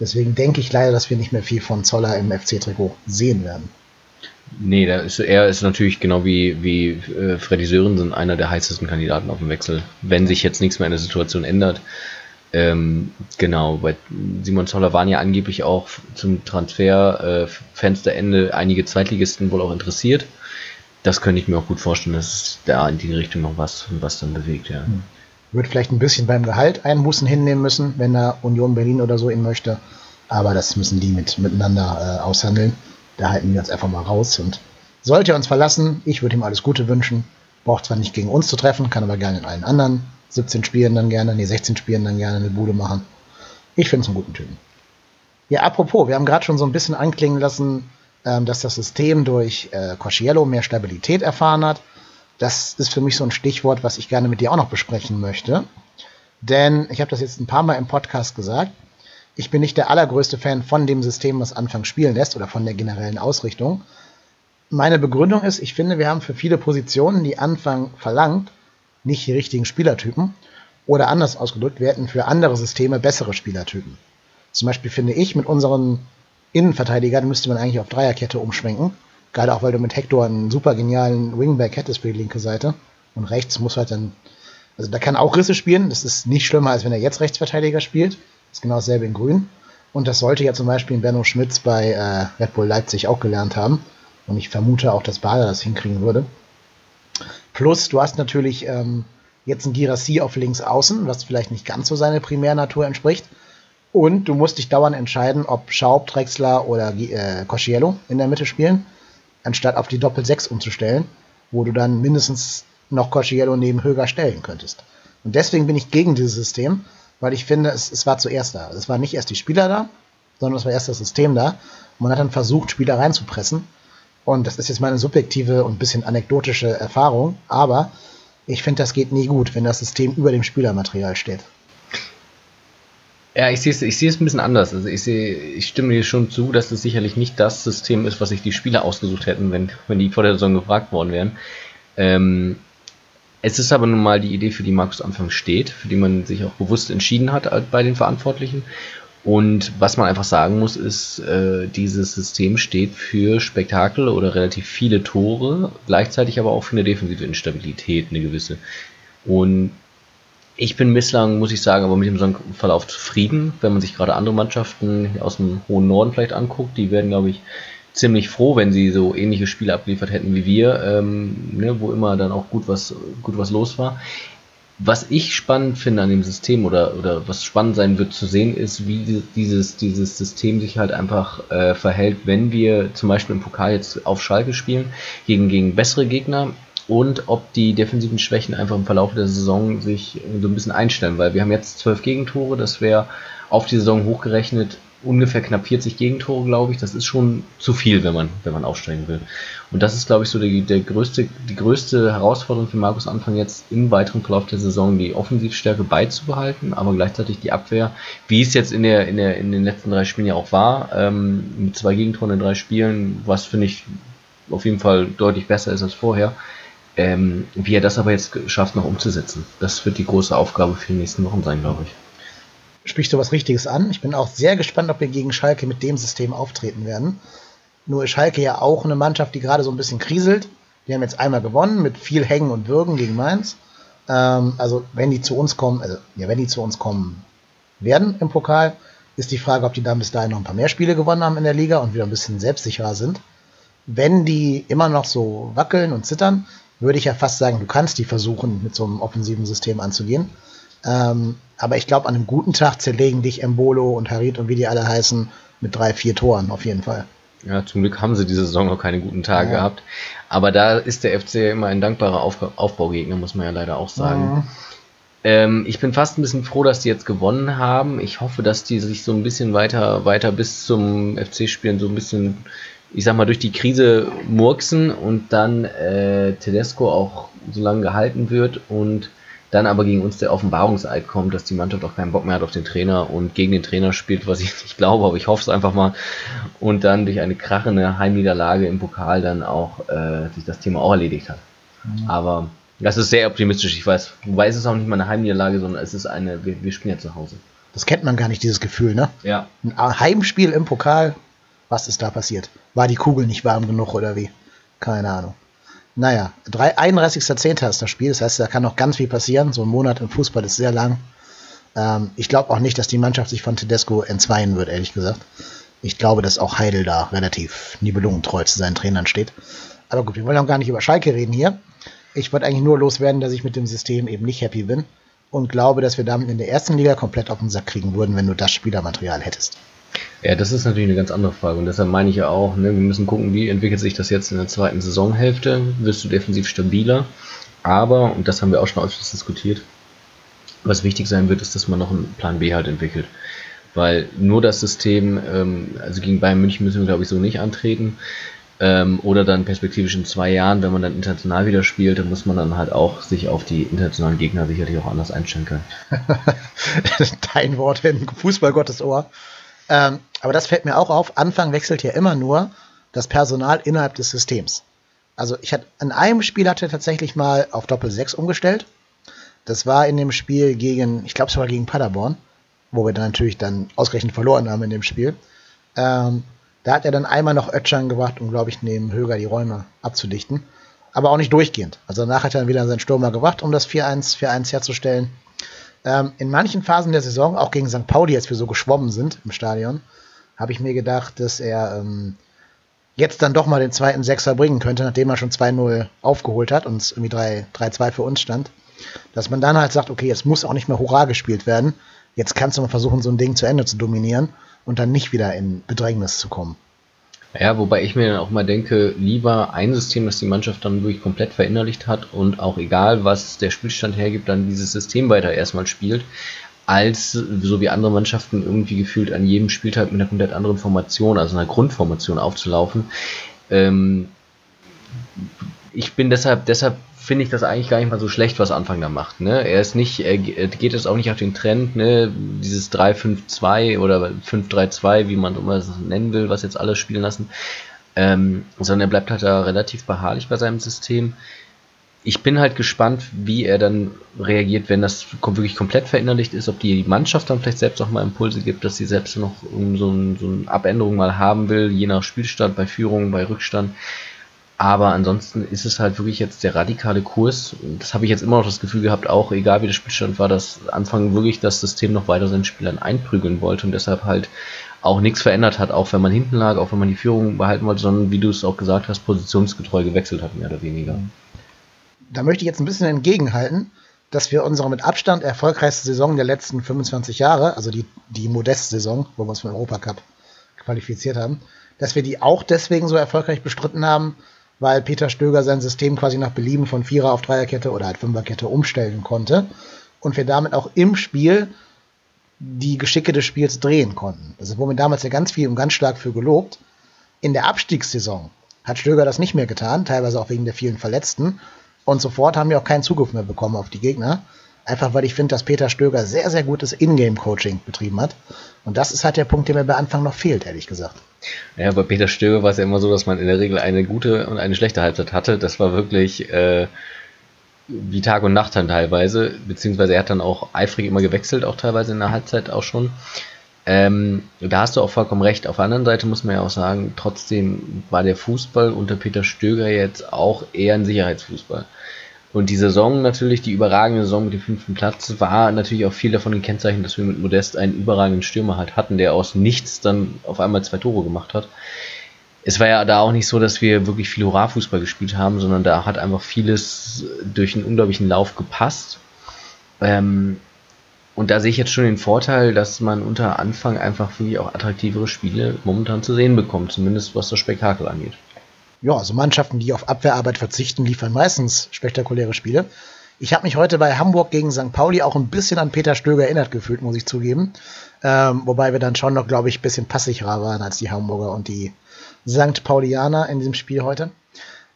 Deswegen denke ich leider, dass wir nicht mehr viel von Zoller im FC-Trikot sehen werden. Nee, da ist, er ist natürlich genau wie, wie äh, Freddy Sörensen einer der heißesten Kandidaten auf dem Wechsel, wenn sich jetzt nichts mehr in der Situation ändert. Ähm, genau, bei Simon Zoller waren ja angeblich auch zum Transferfensterende äh, einige Zweitligisten wohl auch interessiert. Das könnte ich mir auch gut vorstellen, dass da in die Richtung noch was, was dann bewegt, ja. Hm. Wird vielleicht ein bisschen beim Gehalt Einbußen hinnehmen müssen, wenn er Union Berlin oder so ihn möchte. Aber das müssen die mit, miteinander äh, aushandeln. Da halten wir uns einfach mal raus. Und sollte er uns verlassen, ich würde ihm alles Gute wünschen. Braucht zwar nicht gegen uns zu treffen, kann aber gerne in allen anderen 17 Spielen dann gerne, nee, 16 Spielen dann gerne eine Bude machen. Ich finde es einen guten Typen. Ja, apropos, wir haben gerade schon so ein bisschen anklingen lassen, ähm, dass das System durch äh, Cosciello mehr Stabilität erfahren hat. Das ist für mich so ein Stichwort, was ich gerne mit dir auch noch besprechen möchte. Denn ich habe das jetzt ein paar Mal im Podcast gesagt ich bin nicht der allergrößte Fan von dem System, was Anfang spielen lässt oder von der generellen Ausrichtung. Meine Begründung ist, ich finde, wir haben für viele Positionen, die Anfang verlangt, nicht die richtigen Spielertypen. Oder anders ausgedrückt, wir hätten für andere Systeme bessere Spielertypen. Zum Beispiel finde ich, mit unseren Innenverteidigern müsste man eigentlich auf Dreierkette umschwenken. Gerade auch, weil du mit Hector einen super genialen Wingback hättest für die linke Seite. Und rechts muss halt dann, also da kann auch Risse spielen. Das ist nicht schlimmer, als wenn er jetzt Rechtsverteidiger spielt. Ist genau dasselbe in Grün. Und das sollte ja zum Beispiel Benno Schmitz bei äh, Red Bull Leipzig auch gelernt haben. Und ich vermute auch, dass Bader das hinkriegen würde. Plus, du hast natürlich ähm, jetzt ein Girassi auf links außen, was vielleicht nicht ganz so seiner Primärnatur entspricht. Und du musst dich dauernd entscheiden, ob Schaub, Drexler oder äh, Cosciello in der Mitte spielen, anstatt auf die Doppel-6 umzustellen, wo du dann mindestens noch Cosciello neben Höger stellen könntest. Und deswegen bin ich gegen dieses System, weil ich finde, es, es war zuerst da. Es waren nicht erst die Spieler da, sondern es war erst das System da. Und man hat dann versucht, Spieler reinzupressen. Und das ist jetzt meine subjektive und ein bisschen anekdotische Erfahrung, aber ich finde, das geht nie gut, wenn das System über dem Spielermaterial steht. Ja, ich sehe es ich ein bisschen anders. Also ich sehe, ich stimme dir schon zu, dass es sicherlich nicht das System ist, was sich die Spieler ausgesucht hätten, wenn, wenn die vor der Saison gefragt worden wären. Ähm, es ist aber nun mal die Idee, für die Markus Anfang steht, für die man sich auch bewusst entschieden hat bei den Verantwortlichen. Und was man einfach sagen muss, ist, äh, dieses System steht für Spektakel oder relativ viele Tore, gleichzeitig aber auch für eine defensive Instabilität, eine gewisse. Und ich bin bislang, muss ich sagen, aber mit dem Verlauf zufrieden, wenn man sich gerade andere Mannschaften aus dem hohen Norden vielleicht anguckt. Die werden, glaube ich, ziemlich froh, wenn sie so ähnliche Spiele abgeliefert hätten wie wir, ähm, ne, wo immer dann auch gut was, gut was los war. Was ich spannend finde an dem System oder, oder was spannend sein wird zu sehen, ist, wie dieses, dieses System sich halt einfach äh, verhält, wenn wir zum Beispiel im Pokal jetzt auf Schalke spielen, gegen, gegen bessere Gegner und ob die defensiven Schwächen einfach im Verlauf der Saison sich so ein bisschen einstellen, weil wir haben jetzt zwölf Gegentore, das wäre auf die Saison hochgerechnet ungefähr knapp 40 Gegentore, glaube ich. Das ist schon zu viel, wenn man, wenn man aufsteigen will. Und das ist, glaube ich, so die, der größte, die größte Herausforderung für Markus Anfang jetzt im weiteren Verlauf der Saison, die Offensivstärke beizubehalten, aber gleichzeitig die Abwehr, wie es jetzt in, der, in, der, in den letzten drei Spielen ja auch war, ähm, mit zwei Gegentoren in drei Spielen, was finde ich auf jeden Fall deutlich besser ist als vorher. Ähm, wie er das aber jetzt schafft, noch umzusetzen. Das wird die große Aufgabe für die nächsten Wochen sein, glaube ich sprichst du was Richtiges an. Ich bin auch sehr gespannt, ob wir gegen Schalke mit dem System auftreten werden. Nur ist Schalke ja auch eine Mannschaft, die gerade so ein bisschen kriselt. Die haben jetzt einmal gewonnen mit viel Hängen und Würgen gegen Mainz. Ähm, also wenn die zu uns kommen, also ja, wenn die zu uns kommen werden im Pokal, Ist die Frage, ob die dann bis dahin noch ein paar mehr Spiele gewonnen haben in der Liga und wieder ein bisschen selbstsicherer sind. Wenn die immer noch so wackeln und zittern, würde ich ja fast sagen, du kannst die versuchen, mit so einem offensiven System anzugehen. Ähm, aber ich glaube, an einem guten Tag zerlegen dich Embolo und Harit und wie die alle heißen mit drei, vier Toren auf jeden Fall. Ja, zum Glück haben sie diese Saison noch keine guten Tage ja. gehabt. Aber da ist der FC immer ein dankbarer Auf Aufbaugegner, muss man ja leider auch sagen. Mhm. Ähm, ich bin fast ein bisschen froh, dass die jetzt gewonnen haben. Ich hoffe, dass die sich so ein bisschen weiter, weiter bis zum FC-Spielen so ein bisschen, ich sag mal, durch die Krise murksen und dann äh, Tedesco auch so lange gehalten wird und dann aber gegen uns der Offenbarungseid kommt, dass die Mannschaft auch keinen Bock mehr hat auf den Trainer und gegen den Trainer spielt, was ich nicht glaube, aber ich hoffe es einfach mal. Und dann durch eine krachende Heimniederlage im Pokal dann auch äh, sich das Thema auch erledigt hat. Mhm. Aber das ist sehr optimistisch, ich weiß. Wobei es ist auch nicht mal eine Heimniederlage, sondern es ist eine, wir, wir spielen ja zu Hause. Das kennt man gar nicht, dieses Gefühl, ne? Ja. Ein Heimspiel im Pokal, was ist da passiert? War die Kugel nicht warm genug oder wie? Keine Ahnung. Naja, 31.10. ist das Spiel, das heißt, da kann noch ganz viel passieren. So ein Monat im Fußball ist sehr lang. Ähm, ich glaube auch nicht, dass die Mannschaft sich von Tedesco entzweien wird, ehrlich gesagt. Ich glaube, dass auch Heidel da relativ nibelungentreu zu seinen Trainern steht. Aber gut, wir wollen auch gar nicht über Schalke reden hier. Ich wollte eigentlich nur loswerden, dass ich mit dem System eben nicht happy bin und glaube, dass wir damit in der ersten Liga komplett auf den Sack kriegen würden, wenn du das Spielermaterial hättest. Ja, das ist natürlich eine ganz andere Frage. Und deshalb meine ich ja auch, ne, wir müssen gucken, wie entwickelt sich das jetzt in der zweiten Saisonhälfte. Wirst du defensiv stabiler? Aber, und das haben wir auch schon öfters diskutiert, was wichtig sein wird, ist, dass man noch einen Plan B halt entwickelt. Weil nur das System, ähm, also gegen Bayern München müssen wir, glaube ich, so nicht antreten. Ähm, oder dann perspektivisch in zwei Jahren, wenn man dann international wieder spielt, dann muss man dann halt auch sich auf die internationalen Gegner sicherlich auch anders einstellen können. Dein Wort in Fußballgottes Ohr. Ähm, aber das fällt mir auch auf. Anfang wechselt ja immer nur das Personal innerhalb des Systems. Also ich hatte in einem Spiel hatte tatsächlich mal auf Doppel 6 umgestellt. Das war in dem Spiel gegen, ich glaube es war gegen Paderborn, wo wir dann natürlich dann ausgerechnet verloren haben in dem Spiel. Ähm, da hat er dann einmal noch Ötschern gebracht, um, glaube ich, neben Höger die Räume abzudichten. Aber auch nicht durchgehend. Also danach hat er dann wieder seinen Stürmer gebracht, um das 4-1 4-1 herzustellen. Ähm, in manchen Phasen der Saison, auch gegen St. Pauli, als wir so geschwommen sind im Stadion, habe ich mir gedacht, dass er ähm, jetzt dann doch mal den zweiten Sechser bringen könnte, nachdem er schon 2-0 aufgeholt hat und es irgendwie 3-2 für uns stand. Dass man dann halt sagt, okay, jetzt muss auch nicht mehr Hurra gespielt werden. Jetzt kannst du mal versuchen, so ein Ding zu Ende zu dominieren und dann nicht wieder in Bedrängnis zu kommen. Ja, wobei ich mir dann auch mal denke, lieber ein System, das die Mannschaft dann wirklich komplett verinnerlicht hat und auch egal, was der Spielstand hergibt, dann dieses System weiter erstmal spielt, als so wie andere Mannschaften irgendwie gefühlt an jedem Spieltag mit einer komplett anderen Formation, also einer Grundformation aufzulaufen. Ähm, ich bin deshalb, deshalb finde ich das eigentlich gar nicht mal so schlecht, was Anfang da macht. Ne? Er ist nicht, er geht jetzt auch nicht auf den Trend, ne? dieses 3-5-2 oder 5-3-2, wie man immer es nennen will, was jetzt alle spielen lassen, ähm, sondern er bleibt halt da relativ beharrlich bei seinem System. Ich bin halt gespannt, wie er dann reagiert, wenn das wirklich komplett verinnerlicht ist, ob die Mannschaft dann vielleicht selbst auch mal Impulse gibt, dass sie selbst noch so, ein, so eine Abänderung mal haben will, je nach Spielstand, bei Führung, bei Rückstand. Aber ansonsten ist es halt wirklich jetzt der radikale Kurs. Das habe ich jetzt immer noch das Gefühl gehabt, auch egal wie der Spielstand war, dass Anfang wirklich das System noch weiter seinen Spielern einprügeln wollte und deshalb halt auch nichts verändert hat, auch wenn man hinten lag, auch wenn man die Führung behalten wollte, sondern wie du es auch gesagt hast, positionsgetreu gewechselt hat, mehr oder weniger. Da möchte ich jetzt ein bisschen entgegenhalten, dass wir unsere mit Abstand erfolgreichste Saison der letzten 25 Jahre, also die, die Modest-Saison, wo wir uns für den Europacup qualifiziert haben, dass wir die auch deswegen so erfolgreich bestritten haben, weil Peter Stöger sein System quasi nach Belieben von Vierer auf Dreierkette oder halt Fünferkette umstellen konnte und wir damit auch im Spiel die Geschicke des Spiels drehen konnten. Das wurde damals ja ganz viel und ganz stark für gelobt. In der Abstiegssaison hat Stöger das nicht mehr getan, teilweise auch wegen der vielen Verletzten. Und sofort haben wir auch keinen Zugriff mehr bekommen auf die Gegner. Einfach weil ich finde, dass Peter Stöger sehr, sehr gutes Ingame-Coaching betrieben hat. Und das ist halt der Punkt, der mir bei Anfang noch fehlt, ehrlich gesagt. Ja, bei Peter Stöger war es ja immer so, dass man in der Regel eine gute und eine schlechte Halbzeit hatte. Das war wirklich äh, wie Tag und Nacht dann teilweise. Beziehungsweise er hat dann auch eifrig immer gewechselt, auch teilweise in der Halbzeit auch schon. Ähm, da hast du auch vollkommen recht. Auf der anderen Seite muss man ja auch sagen, trotzdem war der Fußball unter Peter Stöger jetzt auch eher ein Sicherheitsfußball. Und die Saison natürlich, die überragende Saison mit dem fünften Platz, war natürlich auch viel davon gekennzeichnet, dass wir mit Modest einen überragenden Stürmer halt hatten, der aus nichts dann auf einmal zwei Tore gemacht hat. Es war ja da auch nicht so, dass wir wirklich viel Hurra-Fußball gespielt haben, sondern da hat einfach vieles durch einen unglaublichen Lauf gepasst. Ähm, und da sehe ich jetzt schon den Vorteil, dass man unter Anfang einfach wirklich auch attraktivere Spiele momentan zu sehen bekommt, zumindest was das Spektakel angeht ja, also Mannschaften, die auf Abwehrarbeit verzichten, liefern meistens spektakuläre Spiele. Ich habe mich heute bei Hamburg gegen St. Pauli auch ein bisschen an Peter Stöger erinnert gefühlt, muss ich zugeben. Ähm, wobei wir dann schon noch, glaube ich, ein bisschen passigerer waren als die Hamburger und die St. Paulianer in diesem Spiel heute.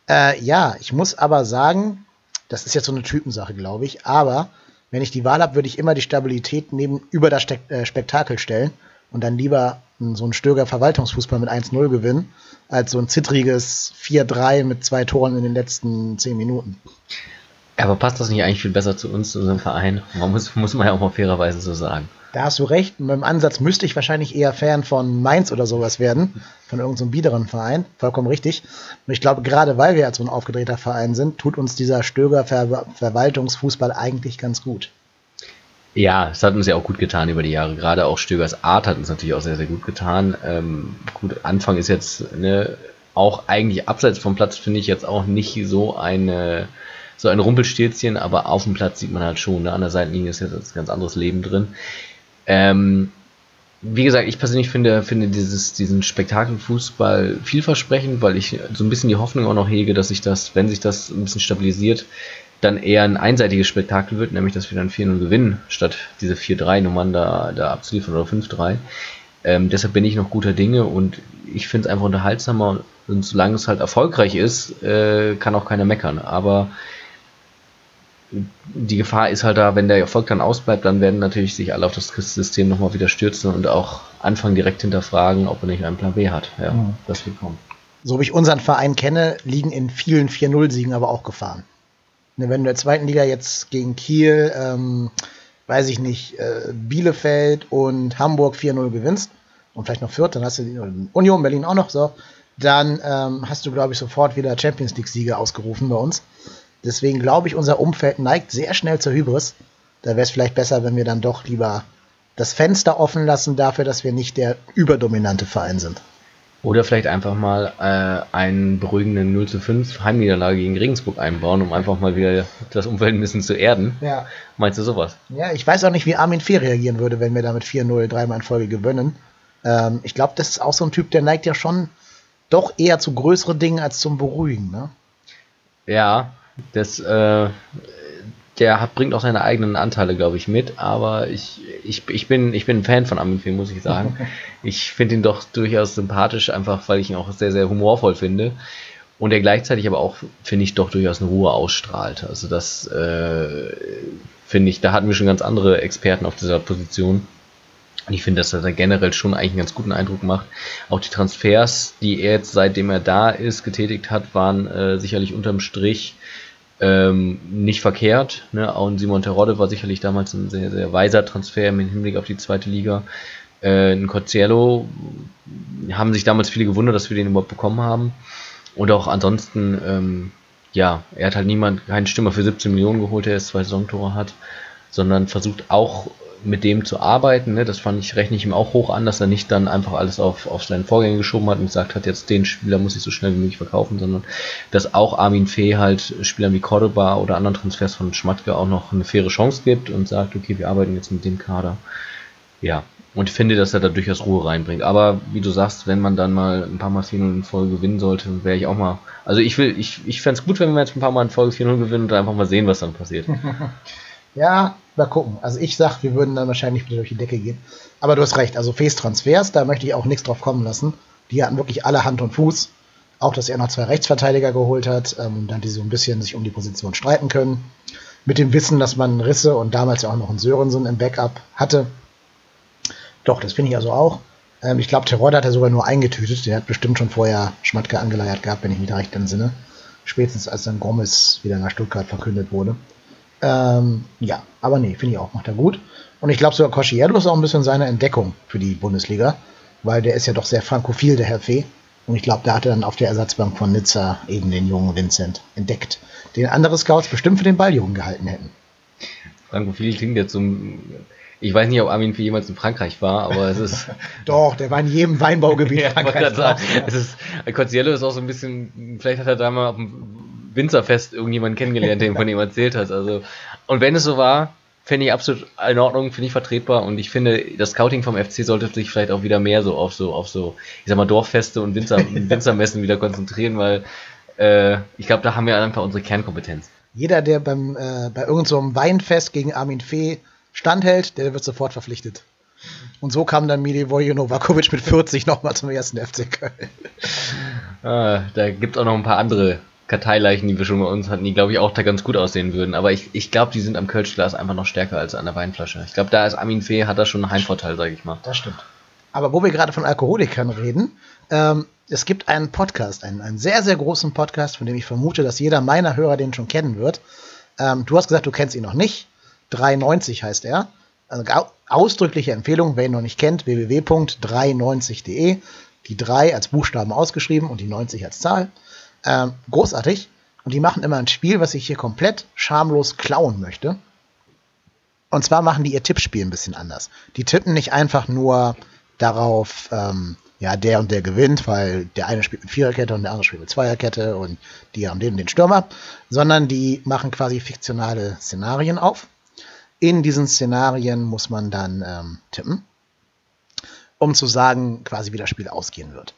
Äh, ja, ich muss aber sagen, das ist jetzt so eine Typensache, glaube ich, aber wenn ich die Wahl habe, würde ich immer die Stabilität neben über das äh, Spektakel stellen und dann lieber so einen Stöger Verwaltungsfußball mit 1-0 gewinnen, als so ein zittriges 4-3 mit zwei Toren in den letzten 10 Minuten. Aber passt das nicht eigentlich viel besser zu uns, zu unserem Verein? Man muss, muss man ja auch mal fairerweise so sagen. Da hast du recht. Mit dem Ansatz müsste ich wahrscheinlich eher Fan von Mainz oder sowas werden, von irgendeinem so biederen Verein. Vollkommen richtig. Und ich glaube, gerade weil wir als so ein aufgedrehter Verein sind, tut uns dieser Stöger Ver Verwaltungsfußball eigentlich ganz gut. Ja, es hat uns ja auch gut getan über die Jahre. Gerade auch Stögers Art hat uns natürlich auch sehr, sehr gut getan. Ähm, gut, Anfang ist jetzt ne, auch eigentlich abseits vom Platz, finde ich jetzt auch nicht so eine so ein Rumpelstilzchen, aber auf dem Platz sieht man halt schon, ne, an der Seitenlinie ist jetzt ein ganz anderes Leben drin. Ähm, wie gesagt, ich persönlich finde, finde dieses, diesen Spektakelfußball vielversprechend, weil ich so ein bisschen die Hoffnung auch noch hege, dass sich das, wenn sich das ein bisschen stabilisiert, dann eher ein einseitiges Spektakel wird, nämlich dass wir dann 4-0 gewinnen, statt diese 4-3-Nummern da, da abzuliefern oder 5-3. Ähm, deshalb bin ich noch guter Dinge und ich finde es einfach unterhaltsamer und solange es halt erfolgreich ist, äh, kann auch keiner meckern. Aber die Gefahr ist halt da, wenn der Erfolg dann ausbleibt, dann werden natürlich sich alle auf das System nochmal wieder stürzen und auch anfangen direkt hinterfragen, ob er nicht einen Plan B hat. Ja, mhm. das wird kommen. So wie ich unseren Verein kenne, liegen in vielen 4-0-Siegen aber auch Gefahren. Ne, wenn du in der zweiten Liga jetzt gegen Kiel, ähm, weiß ich nicht, äh, Bielefeld und Hamburg 4-0 gewinnst und vielleicht noch Fürth, dann hast du die, Union Berlin auch noch so, dann ähm, hast du, glaube ich, sofort wieder Champions League-Sieger ausgerufen bei uns. Deswegen glaube ich, unser Umfeld neigt sehr schnell zur Hybris. Da wäre es vielleicht besser, wenn wir dann doch lieber das Fenster offen lassen dafür, dass wir nicht der überdominante Verein sind. Oder vielleicht einfach mal äh, einen beruhigenden 0 zu 5 Heimniederlage gegen Regensburg einbauen, um einfach mal wieder das Umfeld ein bisschen zu erden. Ja. Meinst du sowas? Ja, ich weiß auch nicht, wie Armin Fee reagieren würde, wenn wir damit 4-0 dreimal in Folge gewinnen. Ähm, ich glaube, das ist auch so ein Typ, der neigt ja schon doch eher zu größeren Dingen als zum Beruhigen, ne? Ja, das äh, der hat, bringt auch seine eigenen Anteile, glaube ich, mit, aber ich, ich, ich, bin, ich bin ein Fan von Armin Fee, muss ich sagen. ich finde ihn doch durchaus sympathisch, einfach weil ich ihn auch sehr, sehr humorvoll finde. Und er gleichzeitig aber auch, finde ich, doch durchaus eine Ruhe ausstrahlt. Also das äh, finde ich, da hatten wir schon ganz andere Experten auf dieser Position. Und ich finde, dass er da generell schon eigentlich einen ganz guten Eindruck macht. Auch die Transfers, die er jetzt, seitdem er da ist, getätigt hat, waren äh, sicherlich unterm Strich ähm, nicht verkehrt. Ne? Auch ein Simon Terodde war sicherlich damals ein sehr, sehr weiser Transfer im Hinblick auf die zweite Liga. Äh, ein Corciello haben sich damals viele gewundert, dass wir den überhaupt bekommen haben. Und auch ansonsten, ähm, ja, er hat halt niemand, keinen Stürmer für 17 Millionen geholt, der jetzt zwei Saisontore hat, sondern versucht auch mit dem zu arbeiten. Ne? Das fand ich, rechne ich ihm auch hoch an, dass er nicht dann einfach alles auf, auf seinen Vorgänger geschoben hat und gesagt hat, jetzt den Spieler muss ich so schnell wie möglich verkaufen, sondern dass auch Armin Fee halt Spielern wie Cordoba oder anderen Transfers von Schmatke auch noch eine faire Chance gibt und sagt, okay, wir arbeiten jetzt mit dem Kader. Ja, und finde, dass er da durchaus Ruhe reinbringt. Aber wie du sagst, wenn man dann mal ein paar Mal 4-0 in Folge gewinnen sollte, wäre ich auch mal. Also ich will, ich, ich fände es gut, wenn wir jetzt ein paar Mal in Folge 4-0 gewinnen und einfach mal sehen, was dann passiert. ja, Mal gucken. Also ich sag, wir würden dann wahrscheinlich wieder durch die Decke gehen. Aber du hast recht, also Fees Transfers, da möchte ich auch nichts drauf kommen lassen. Die hatten wirklich alle Hand und Fuß. Auch, dass er noch zwei Rechtsverteidiger geholt hat, ähm, dann die so ein bisschen sich um die Position streiten können. Mit dem Wissen, dass man Risse und damals ja auch noch einen Sörensen im Backup hatte. Doch, das finde ich also auch. Ähm, ich glaube, Terodde hat er sogar nur eingetütet. Der hat bestimmt schon vorher Schmatke angeleiert gehabt, wenn ich mich da recht entsinne. Spätestens als dann Gomez wieder nach Stuttgart verkündet wurde. Ähm, ja, aber nee, finde ich auch, macht er gut. Und ich glaube sogar Cosciello ist auch ein bisschen seine Entdeckung für die Bundesliga, weil der ist ja doch sehr frankophil, der Herr Fee. Und ich glaube, da hat er dann auf der Ersatzbank von Nizza eben den jungen Vincent entdeckt, den andere Scouts bestimmt für den Balljungen gehalten hätten. Franco Fili klingt jetzt so ich weiß nicht, ob Armin für jemals in Frankreich war, aber es ist. Doch, der war in jedem Weinbaugebiet ja, Frankreich. Sagen, es ist, Coziello ist auch so ein bisschen, vielleicht hat er da mal auf dem Winzerfest irgendjemanden kennengelernt, der ihm von ihm erzählt hat. Also, und wenn es so war, fände ich absolut in Ordnung, finde ich vertretbar und ich finde, das Scouting vom FC sollte sich vielleicht auch wieder mehr so auf so, auf so, ich sag mal, Dorffeste und Winzer, Winzermessen wieder konzentrieren, weil äh, ich glaube, da haben wir einfach unsere Kernkompetenz. Jeder, der beim, äh, bei irgendeinem so Weinfest gegen Armin Fee standhält, der wird sofort verpflichtet. Und so kam dann Milivoje Novakovic mit 40 nochmal zum ersten FC Köln. Ah, da gibt es auch noch ein paar andere Karteileichen, die wir schon bei uns hatten, die glaube ich auch da ganz gut aussehen würden. Aber ich, ich glaube, die sind am Kölschglas einfach noch stärker als an der Weinflasche. Ich glaube, da ist Armin Fee, hat da schon einen Heimvorteil, sage ich mal. Das stimmt. Aber wo wir gerade von Alkoholikern reden, ähm, es gibt einen Podcast, einen, einen sehr, sehr großen Podcast, von dem ich vermute, dass jeder meiner Hörer den schon kennen wird. Ähm, du hast gesagt, du kennst ihn noch nicht. 390 heißt er. Also ausdrückliche Empfehlung, wer ihn noch nicht kennt, www.390.de. Die 3 als Buchstaben ausgeschrieben und die 90 als Zahl. Ähm, großartig. Und die machen immer ein Spiel, was ich hier komplett schamlos klauen möchte. Und zwar machen die ihr Tippspiel ein bisschen anders. Die tippen nicht einfach nur darauf, ähm, ja, der und der gewinnt, weil der eine spielt mit Viererkette und der andere spielt mit Zweierkette und die haben den und den Stürmer, sondern die machen quasi fiktionale Szenarien auf. In diesen Szenarien muss man dann ähm, tippen, um zu sagen, quasi wie das Spiel ausgehen wird.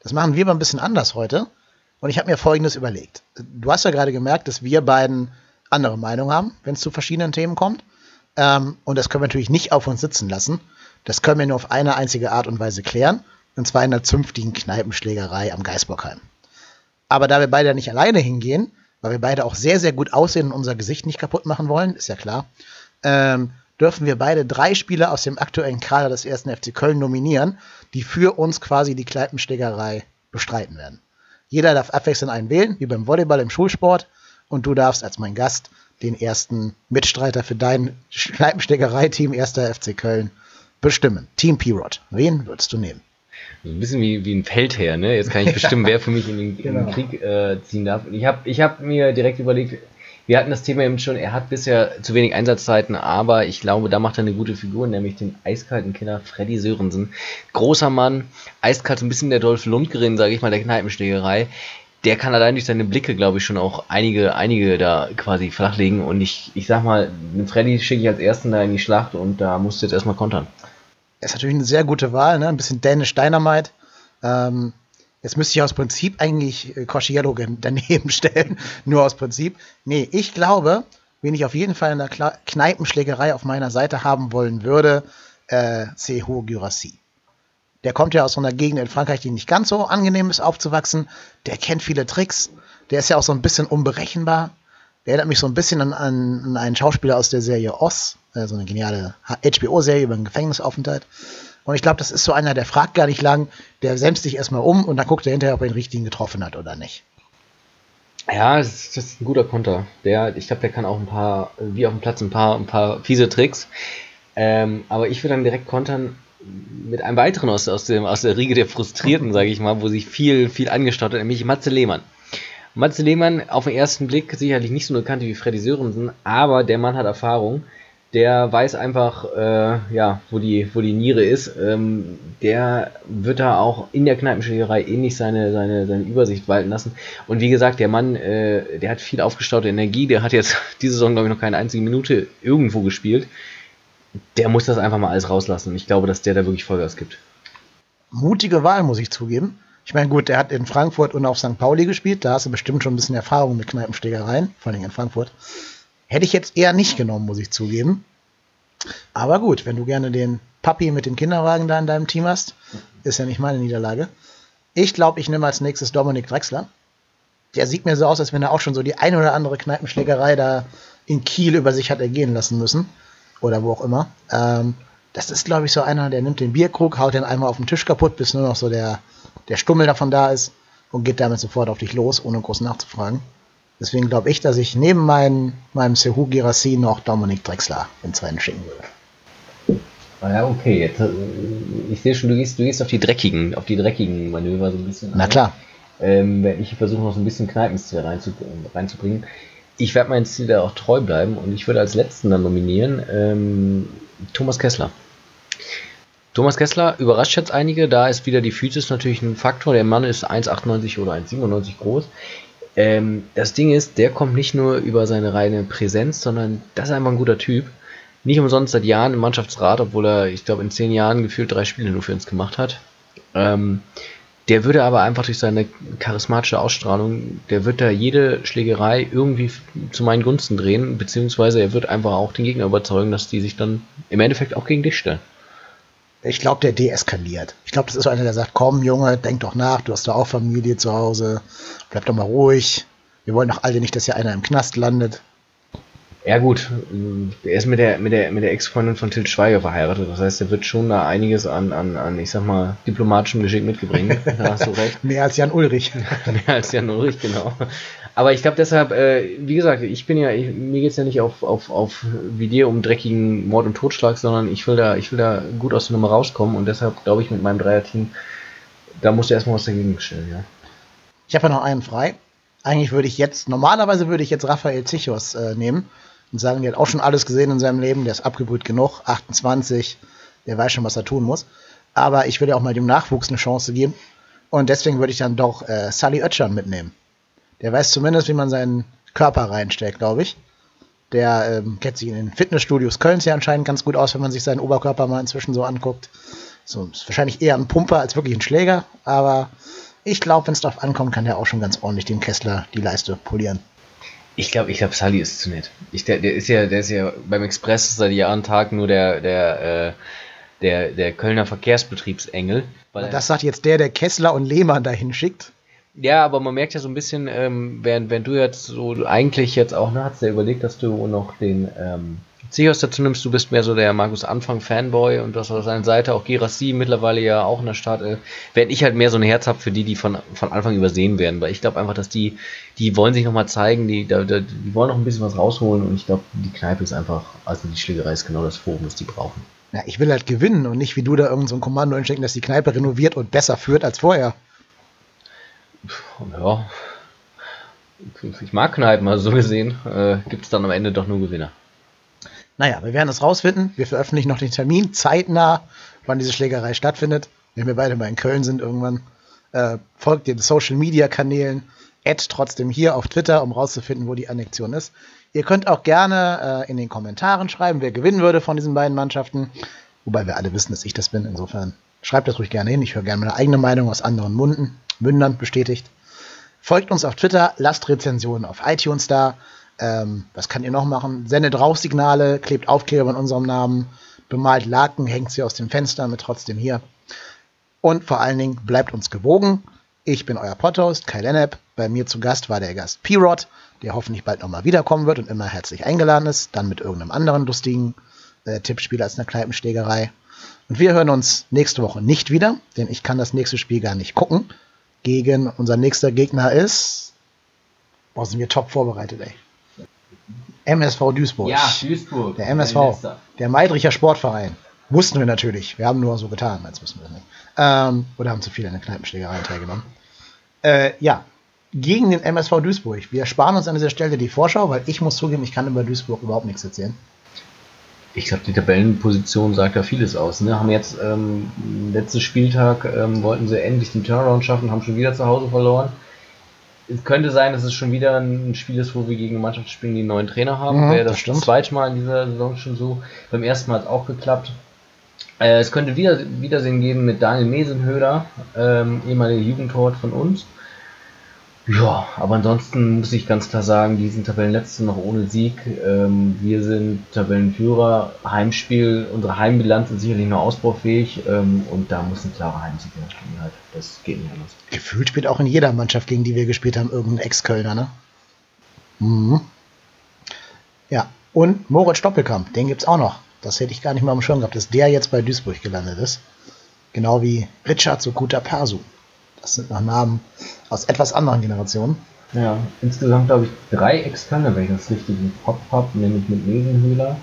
Das machen wir aber ein bisschen anders heute. Und ich habe mir Folgendes überlegt. Du hast ja gerade gemerkt, dass wir beiden andere Meinungen haben, wenn es zu verschiedenen Themen kommt. Ähm, und das können wir natürlich nicht auf uns sitzen lassen. Das können wir nur auf eine einzige Art und Weise klären. Und zwar in einer zünftigen Kneipenschlägerei am Geisbockheim. Aber da wir beide nicht alleine hingehen, weil wir beide auch sehr, sehr gut aussehen und unser Gesicht nicht kaputt machen wollen, ist ja klar, ähm, dürfen wir beide drei Spieler aus dem aktuellen Kader des ersten FC Köln nominieren, die für uns quasi die Kneipenschlägerei bestreiten werden. Jeder darf abwechselnd einen wählen, wie beim Volleyball im Schulsport. Und du darfst als mein Gast den ersten Mitstreiter für dein Kneipensteckerei-Team 1. FC Köln bestimmen. Team P-Rod. Wen würdest du nehmen? ein bisschen wie, wie ein Feldherr, ne? Jetzt kann ich bestimmen, wer für mich in den, genau. in den Krieg äh, ziehen darf. Ich habe ich hab mir direkt überlegt, wir hatten das Thema eben schon, er hat bisher zu wenig Einsatzzeiten, aber ich glaube, da macht er eine gute Figur, nämlich den eiskalten Killer Freddy Sörensen. Großer Mann, eiskalt, so ein bisschen der Dolph Lundgren, sage ich mal, der Kneipenschlägerei. Der kann allein durch seine Blicke, glaube ich, schon auch einige, einige da quasi flachlegen. Und ich, ich sag mal, den Freddy schicke ich als ersten da in die Schlacht und da musst du jetzt erstmal kontern. Das ist natürlich eine sehr gute Wahl, ne? Ein bisschen Dänisch Dynamite. Ähm, Jetzt müsste ich aus Prinzip eigentlich äh, Cosciello daneben stellen, nur aus Prinzip. Nee, ich glaube, wen ich auf jeden Fall in der Kla Kneipenschlägerei auf meiner Seite haben wollen würde, äh, Seho Gyrassi. Der kommt ja aus so einer Gegend in Frankreich, die nicht ganz so angenehm ist aufzuwachsen. Der kennt viele Tricks. Der ist ja auch so ein bisschen unberechenbar. Der erinnert mich so ein bisschen an, an einen Schauspieler aus der Serie Oz, äh, so eine geniale HBO-Serie über einen Gefängnisaufenthalt. Und ich glaube, das ist so einer, der fragt gar nicht lang, der sämst sich erstmal um und dann guckt er hinterher, ob er den richtigen getroffen hat oder nicht. Ja, das ist, ein guter Konter. Der, ich glaube, der kann auch ein paar, wie auf dem Platz, ein paar, ein paar fiese Tricks. Ähm, aber ich würde dann direkt kontern mit einem weiteren aus, aus, dem, aus der Riege der Frustrierten, sage ich mal, wo sich viel, viel angestaut hat, nämlich Matze Lehmann. Matze Lehmann auf den ersten Blick sicherlich nicht so eine Kante wie Freddy Sörensen, aber der Mann hat Erfahrung der weiß einfach, äh, ja, wo die, wo die Niere ist. Ähm, der wird da auch in der Kneipenschlägerei ähnlich seine, seine, seine Übersicht walten lassen. Und wie gesagt, der Mann, äh, der hat viel aufgestaute Energie. Der hat jetzt diese Saison, glaube ich, noch keine einzige Minute irgendwo gespielt. Der muss das einfach mal alles rauslassen. Ich glaube, dass der da wirklich Vollgas gibt. Mutige Wahl, muss ich zugeben. Ich meine, gut, der hat in Frankfurt und auf St. Pauli gespielt. Da hast du bestimmt schon ein bisschen Erfahrung mit Kneipenschlägereien, vor allem in Frankfurt. Hätte ich jetzt eher nicht genommen, muss ich zugeben. Aber gut, wenn du gerne den Papi mit dem Kinderwagen da in deinem Team hast, ist ja nicht meine Niederlage. Ich glaube, ich nehme als nächstes Dominik Drexler. Der sieht mir so aus, als wenn er auch schon so die ein oder andere Kneipenschlägerei da in Kiel über sich hat ergehen lassen müssen. Oder wo auch immer. Ähm, das ist, glaube ich, so einer, der nimmt den Bierkrug, haut den einmal auf den Tisch kaputt, bis nur noch so der, der Stummel davon da ist und geht damit sofort auf dich los, ohne groß nachzufragen. Deswegen glaube ich, dass ich neben meinem, meinem Sehu Girassi noch Dominik Drexler ins Rennen schicken würde. Ah ja, okay. Jetzt, äh, ich sehe schon, du gehst, du gehst auf die dreckigen, auf die dreckigen Manöver so ein bisschen. Na klar. Ähm, ich versuche noch so ein bisschen Kneipenstil reinzu, reinzubringen. Ich werde meinem Stil da auch treu bleiben und ich würde als letzten dann nominieren ähm, Thomas Kessler. Thomas Kessler überrascht jetzt einige, da ist wieder die Physis natürlich ein Faktor. Der Mann ist 1,98 oder 1,97 groß. Ähm, das Ding ist, der kommt nicht nur über seine reine Präsenz, sondern das ist einfach ein guter Typ. Nicht umsonst seit Jahren im Mannschaftsrat, obwohl er, ich glaube, in zehn Jahren gefühlt drei Spiele nur für uns gemacht hat. Ähm, der würde aber einfach durch seine charismatische Ausstrahlung, der wird da jede Schlägerei irgendwie zu meinen Gunsten drehen, beziehungsweise er wird einfach auch den Gegner überzeugen, dass die sich dann im Endeffekt auch gegen dich stellen. Ich glaube, der deeskaliert. Ich glaube, das ist so einer, der sagt, komm Junge, denk doch nach, du hast doch auch Familie zu Hause, bleib doch mal ruhig. Wir wollen doch alle nicht, dass hier einer im Knast landet. Ja gut, er ist mit der, mit der, mit der Ex-Freundin von Til Schweiger verheiratet. Das heißt, er wird schon da einiges an, an, an ich sag mal, diplomatischem Geschick mitgebringen. Da hast du recht. Mehr als Jan Ulrich. Mehr als Jan Ulrich, genau. Aber ich glaube deshalb, äh, wie gesagt, ich bin ja, ich, mir geht's ja nicht auf, auf, auf wie dir um dreckigen Mord und Totschlag, sondern ich will da, ich will da gut aus der Nummer rauskommen und deshalb glaube ich mit meinem Dreierteam, da musst du erstmal was dagegen stellen, ja. Ich habe ja noch einen frei. Eigentlich würde ich jetzt, normalerweise würde ich jetzt Raphael Zichos äh, nehmen und sagen, der hat auch schon alles gesehen in seinem Leben, der ist abgebrüht genug, 28, der weiß schon, was er tun muss. Aber ich würde auch mal dem Nachwuchs eine Chance geben. Und deswegen würde ich dann doch äh, Sully Oetschan mitnehmen. Der weiß zumindest, wie man seinen Körper reinstellt, glaube ich. Der ähm, kennt sich in den Fitnessstudios Kölns ja anscheinend ganz gut aus, wenn man sich seinen Oberkörper mal inzwischen so anguckt. So, ist wahrscheinlich eher ein Pumper als wirklich ein Schläger, aber ich glaube, wenn es darauf ankommt, kann der auch schon ganz ordentlich dem Kessler die Leiste polieren. Ich glaube, ich glaube, Sully ist zu nett. Ich, der, der, ist ja, der ist ja beim Express seit Jahren Tag nur der, der, äh, der, der Kölner Verkehrsbetriebsengel. das sagt jetzt der, der Kessler und Lehmann dahin schickt. Ja, aber man merkt ja so ein bisschen, ähm, während, wenn du jetzt so eigentlich jetzt auch, ne, hast du ja überlegt, dass du noch den ähm, Seahorse dazu nimmst, du bist mehr so der Markus Anfang Fanboy und du hast auf seiner Seite auch Girassi mittlerweile ja auch in der Start, äh, während ich halt mehr so ein Herz habe für die, die von, von Anfang übersehen werden, weil ich glaube einfach, dass die, die wollen sich nochmal zeigen, die, da, die wollen noch ein bisschen was rausholen und ich glaube, die Kneipe ist einfach, also die Schlägerei ist genau das Forum, das die brauchen. Ja, ich will halt gewinnen und nicht wie du da irgendein so Kommando entstecken, dass die Kneipe renoviert und besser führt als vorher. Ja. Ich mag Kneipen, also so gesehen äh, gibt es dann am Ende doch nur Gewinner. Naja, wir werden es rausfinden. Wir veröffentlichen noch den Termin zeitnah, wann diese Schlägerei stattfindet. Wenn wir beide mal in Köln sind irgendwann. Äh, folgt den Social Media Kanälen. Add trotzdem hier auf Twitter, um rauszufinden, wo die Annexion ist. Ihr könnt auch gerne äh, in den Kommentaren schreiben, wer gewinnen würde von diesen beiden Mannschaften. Wobei wir alle wissen, dass ich das bin. Insofern schreibt das ruhig gerne hin. Ich höre gerne meine eigene Meinung aus anderen Munden. Mündern bestätigt. Folgt uns auf Twitter, lasst Rezensionen auf iTunes da. Ähm, was kann ihr noch machen? Sendet Rauchsignale, klebt Aufkleber in unserem Namen, bemalt Laken, hängt sie aus den Fenstern mit trotzdem hier. Und vor allen Dingen bleibt uns gewogen. Ich bin euer Podhost, Kai Lennep. Bei mir zu Gast war der Gast P-Rod, der hoffentlich bald nochmal wiederkommen wird und immer herzlich eingeladen ist. Dann mit irgendeinem anderen lustigen äh, Tippspiel als einer Kneipenschlägerei. Und wir hören uns nächste Woche nicht wieder, denn ich kann das nächste Spiel gar nicht gucken gegen unser nächster Gegner ist. Boah, sind wir top vorbereitet, ey. MSV Duisburg. Ja, Duisburg. Der MSV. Der Meidricher Sportverein. Wussten wir natürlich. Wir haben nur so getan, als wussten wir es nicht. Ähm, oder haben zu viel an der Kneipenschlägerei teilgenommen. Äh, ja, gegen den MSV Duisburg. Wir sparen uns an dieser Stelle die Vorschau, weil ich muss zugeben, ich kann über Duisburg überhaupt nichts erzählen ich glaube, die Tabellenposition sagt da vieles aus. Ne? Haben jetzt ähm, letzten Spieltag ähm, wollten sie endlich den Turnaround schaffen, haben schon wieder zu Hause verloren. Es könnte sein, dass es schon wieder ein Spiel ist, wo wir gegen eine Mannschaft spielen, die einen neuen Trainer haben. Mhm, Wäre das, das zweite Mal in dieser Saison schon so. Beim ersten Mal hat es auch geklappt. Äh, es könnte wieder Wiedersehen geben mit Daniel Mesenhöder, ähm, ehemaliger Jugendtor von uns. Ja, aber ansonsten muss ich ganz klar sagen, die sind Tabellenletzte noch ohne Sieg. Ähm, wir sind Tabellenführer. Heimspiel, unsere Heimbilanz ist sicherlich noch ausbaufähig ähm, und da muss ein klarer Heimsieg stehen halt. Das geht nicht anders. Gefühlt spielt auch in jeder Mannschaft, gegen die wir gespielt haben, irgendein Ex-Kölner, ne? Mhm. Ja, und Moritz Doppelkamp, den gibt's auch noch. Das hätte ich gar nicht mal am Schirm gehabt, dass der jetzt bei Duisburg gelandet ist. Genau wie Richard Sokuta Persu. Das sind noch Namen aus etwas anderen Generationen. Ja, insgesamt glaube ich drei Externe, wenn ich das richtig im Kopf habe, nämlich mit Mesenhöhler,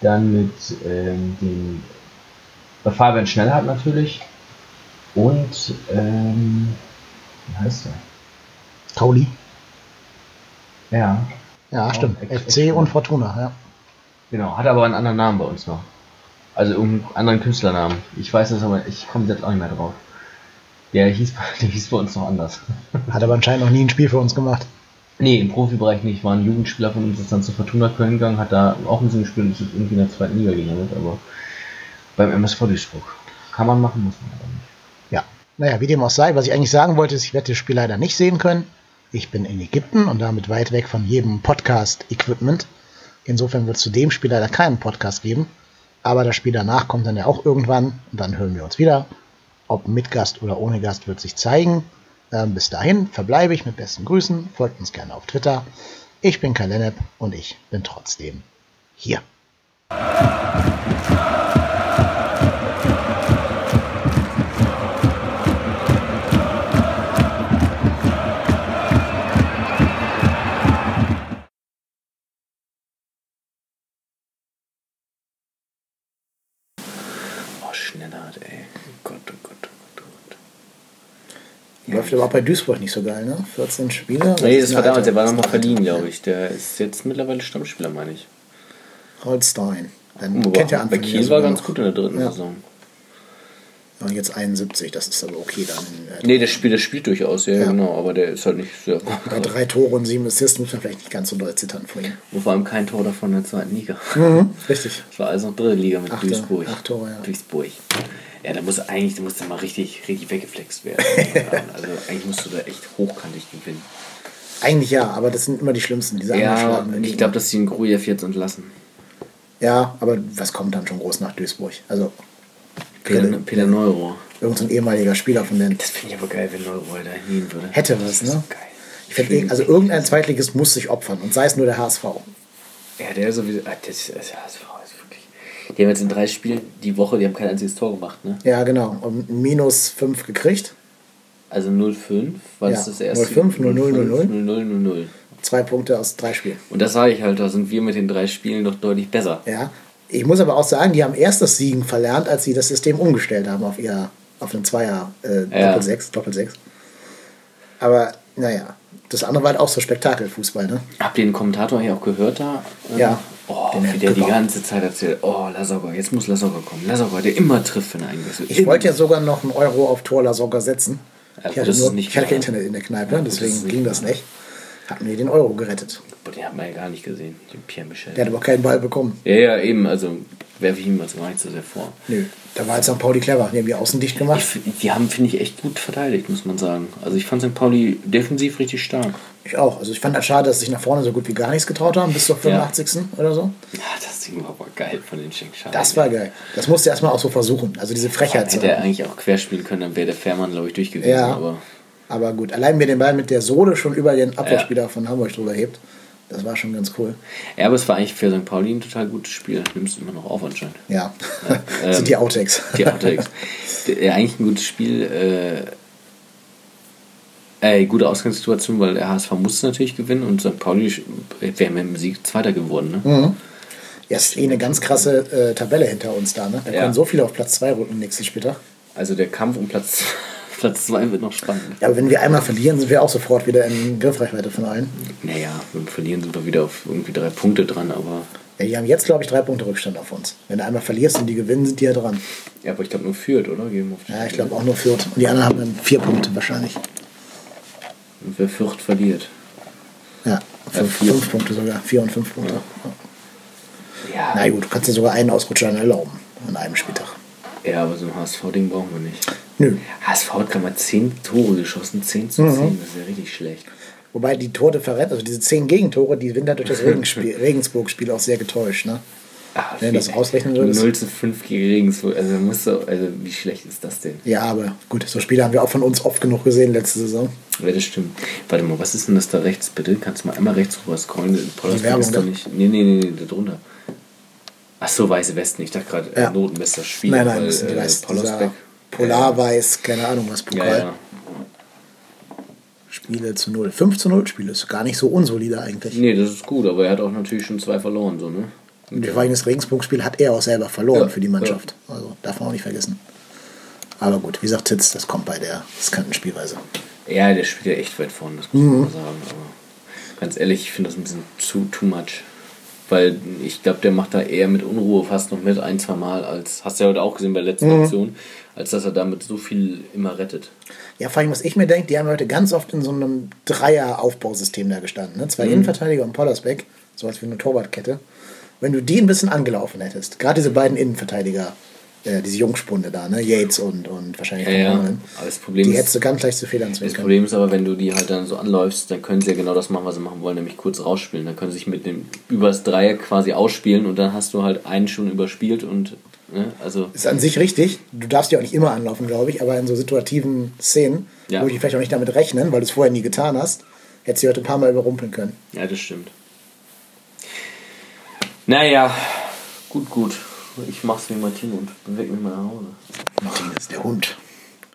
dann mit ähm, dem Fabian Schnellhardt natürlich. Und, ähm, wie heißt der? Kauli. Ja. Ja, Auch stimmt. FC und Fortuna, ja. Genau, hat aber einen anderen Namen bei uns noch. Also irgendeinen anderen Künstlernamen. Ich weiß es aber, ich komme jetzt auch nicht mehr drauf. Der hieß, der hieß bei uns noch anders. Hat aber anscheinend noch nie ein Spiel für uns gemacht. Nee, im Profibereich nicht. War ein Jugendspieler von uns, ist dann zu Fortuna Köln gegangen, hat da auch ein bisschen gespielt und ist jetzt irgendwie in der zweiten Liga gelandet, aber beim MSV Duisburg. Kann man machen, muss man aber nicht. Ja. Naja, wie dem auch sei, was ich eigentlich sagen wollte, ist, ich werde das Spiel leider nicht sehen können. Ich bin in Ägypten und damit weit weg von jedem Podcast-Equipment. Insofern wird es zu dem Spiel leider keinen Podcast geben. Aber das Spiel danach kommt dann ja auch irgendwann und dann hören wir uns wieder. Ob mit Gast oder ohne Gast wird sich zeigen. Ähm, bis dahin verbleibe ich mit besten Grüßen. Folgt uns gerne auf Twitter. Ich bin Kalenep und ich bin trotzdem hier. Läuft aber auch bei Duisburg nicht so geil, ne? 14 Spiele. Nee, das war damals, der war das nochmal verliehen, Alter. glaube ich. Der ist jetzt mittlerweile Stammspieler, meine ich. Holstein. Dann Aber kennt ihr bei Kiel war ganz noch. gut in der dritten Ja. Saison. Und jetzt 71, das ist aber okay dann. Äh, Nee, der spielt, der spielt durchaus, ja, Ja. genau, aber der ist halt nicht sehr. Bei drei Tore und sieben Assists muss man vielleicht nicht ganz so doll zittern vor ihm. Und vor allem kein Tor davon in der zweiten Liga. Richtig. Das war also noch dritte Liga mit Achte- Duisburg. acht Tore, ja. Duisburg. Ja, da muss eigentlich, da muss der mal richtig, richtig weggeflext werden. also eigentlich musst du da echt hochkantig gewinnen. Eigentlich ja, aber das sind immer die schlimmsten, diese Ja, ich glaube, dass sie den Grujew jetzt entlassen. Ja, aber was kommt dann schon groß nach Duisburg? Also, Peter, Peter- Peter Neuro. irgend so ein ehemaliger Spieler von denen. Das finde ich aber geil, wenn Neuro da hingehen würde. Hätte was, ne? geil. Ich find, eh- also irgendein Zweitligist muss sich opfern und sei es nur der HSV. Ja, der sowieso. Ah, das, ist wirklich. Die haben jetzt in drei Spielen die Woche, die haben kein einziges Tor gemacht, ne? Ja, genau. Und minus 5 gekriegt. Also 0-5 war Ja, das das erste. 0-5, 0-0, 0-0. 0-0, 0-0. Zwei Punkte aus drei Spielen. Und das sage ich halt, da sind wir mit den drei Spielen doch deutlich besser. Ja. Ich muss aber auch sagen, die haben erst das Siegen verlernt, als sie das System umgestellt haben auf ihr auf einen Zweier äh, Ja. Doppel-Sechs, Doppel-Sechs. Aber naja, das andere war halt auch so Spektakelfußball, ne? Habt ihr den Kommentator hier auch gehört da? Ähm, Ja. Oh, Den wie der die ganze Zeit erzählt, oh, Lasogga, jetzt muss Lasogga kommen. Lasogga, der immer trifft, wenn er eingewechselt Ich wollte ja sogar noch einen Euro auf Tor Lasogga setzen. Ja, ich hatte, das nur, nicht ich hatte kein. Internet in der Kneipe, Ja, gut, das deswegen nicht ging das nicht. Hat mir den Euro gerettet. Boah, den hat man ja gar nicht gesehen, den Pierre Michel. Der hat aber keinen Ball bekommen. Ja, ja, eben, also werfe ich ihm also gar nicht so sehr vor. Nö. Da war jetzt St. Pauli clever. Die haben die Außen dicht Ich, gemacht. f- die haben, finde ich, echt gut verteidigt, muss man sagen. Also ich fand St. Pauli defensiv richtig stark. Ich auch. Also ich fand das schade, dass sich nach vorne so gut wie gar nichts getraut haben, bis zur 85. oder so. Ja, das Ding war aber geil von den Schenkschalen. Das war geil. Das musste erstmal auch so versuchen. Also diese Frechheit Hätte er eigentlich auch querspielen können, dann wäre der Fährmann, glaube ich, durch gewesen. Ja. Aber Aber gut, allein mir den Ball mit der Sohle schon über den Abwehrspieler von Hamburg drüber hebt, das war schon ganz cool. Ja, aber es war eigentlich für St. Pauli ein total gutes Spiel. Nimmst du immer noch auf anscheinend. Ja, ähm, sind die Outtakes. Die Outtakes. Ja, eigentlich ein gutes Spiel. Äh, äh, gute Ausgangssituation, weil der HSV musste natürlich gewinnen und St. Pauli wäre mit dem Sieg Zweiter geworden. Ne? Mhm. Ja, ist eh eine ganz krasse äh, Tabelle hinter uns da. Ne? Da Ja. können so viele auf Platz 2 rücken nächsten Spieltag. Also der Kampf um Platz, Platz 2 wird noch spannend. Ja, aber wenn wir einmal verlieren, sind wir auch sofort wieder in Griffreichweite von allen. Naja, beim Verlieren sind wir wieder auf irgendwie drei Punkte dran, aber. Ja, die haben jetzt, glaube ich, drei Punkte Rückstand auf uns. Wenn du einmal verlierst und die gewinnen, sind die ja dran. Ja, aber ich glaube nur führt, oder? Wir die Ja, ich glaube auch nur Fürth. Und die anderen haben dann vier Punkte wahrscheinlich. Und wer Fürth verliert. Ja, fünf, vier. fünf Punkte sogar. Vier und fünf Punkte. Ja. Na gut, du kannst dir sogar einen Ausrutscher erlauben an einem Spieltag. Ja, aber so ein HSV-Ding brauchen wir nicht. Nö. HSV hat gerade mal 10 Tore geschossen, 10 zu 10, das ist ja richtig schlecht. Wobei die Tordifferenz, also diese zehn Gegentore, die sind dann durch das Regensburg-Spiel auch sehr getäuscht. Ne? Ah, Wenn du das ausrechnen würdest. 0 zu 5 gegen Regensburg, also, musst du, also wie schlecht ist das denn? Ja, aber gut, so Spiele haben wir auch von uns oft genug gesehen letzte Saison. Ja, das stimmt. Warte mal, was ist denn das da rechts bitte? Kannst du mal einmal rechts rüber scrollen? Pollersbeck Werbung ist doch da. nicht. Nee, nee, nee, nee, da drunter. Ach so, Weiße Westen. Ich dachte gerade, Ja. Notenbester Spiel. nein, nein, weil, das sind die äh, weiß, Pollersbeck. dieser Polarweiß, keine Ahnung was, Ja, Pokal. ja. Spiele zu null. 5 zu 0 Spiele ist gar nicht so unsolide eigentlich. Nee, das ist gut, aber er hat auch natürlich schon zwei verloren, so, ne? Und allem das Regensburg-Spiel hat er auch selber verloren Ja, für die Mannschaft. Also darf man auch nicht vergessen. Aber gut, wie gesagt, Titz, das kommt bei der Skantenspielweise. Ja, der spielt ja echt weit vorne, das muss man mal sagen. Aber ganz ehrlich, ich finde das ein bisschen zu too much. Weil ich glaube, der macht da eher mit Unruhe fast noch mit ein, zwei Mal, als hast du ja heute auch gesehen bei der letzten Aktion, als dass er damit so viel immer rettet. Ja, vor allem, was ich mir denke, die haben heute ganz oft in so einem Dreier-Aufbausystem da gestanden. Ne? Zwei Innenverteidiger und Pollersbeck, so als wie eine Torwartkette. Wenn du die ein bisschen angelaufen hättest, gerade diese beiden Innenverteidiger, äh, diese Jungspunde da, ne? Yates und, und wahrscheinlich Ja, ja. Romanen, Aber das Problem die hättest du ganz leicht zu Fehlern zwingen Das können. Problem ist aber, wenn du die halt dann so anläufst, dann können sie ja genau das machen, was sie machen wollen, nämlich kurz rausspielen. Dann können sie sich mit dem übers Dreieck quasi ausspielen und dann hast du halt einen schon überspielt und ne, also Ist an sich richtig. Du darfst ja auch nicht immer anlaufen, glaube ich, aber in so situativen Szenen, Ja. wo die vielleicht auch nicht damit rechnen, weil du es vorher nie getan hast, hättest du heute ein paar Mal überrumpeln können. ja, das stimmt. Naja, gut, gut. Ich mach's wie Martin und beweg mich mal nach Hause. Martin ist der Hund.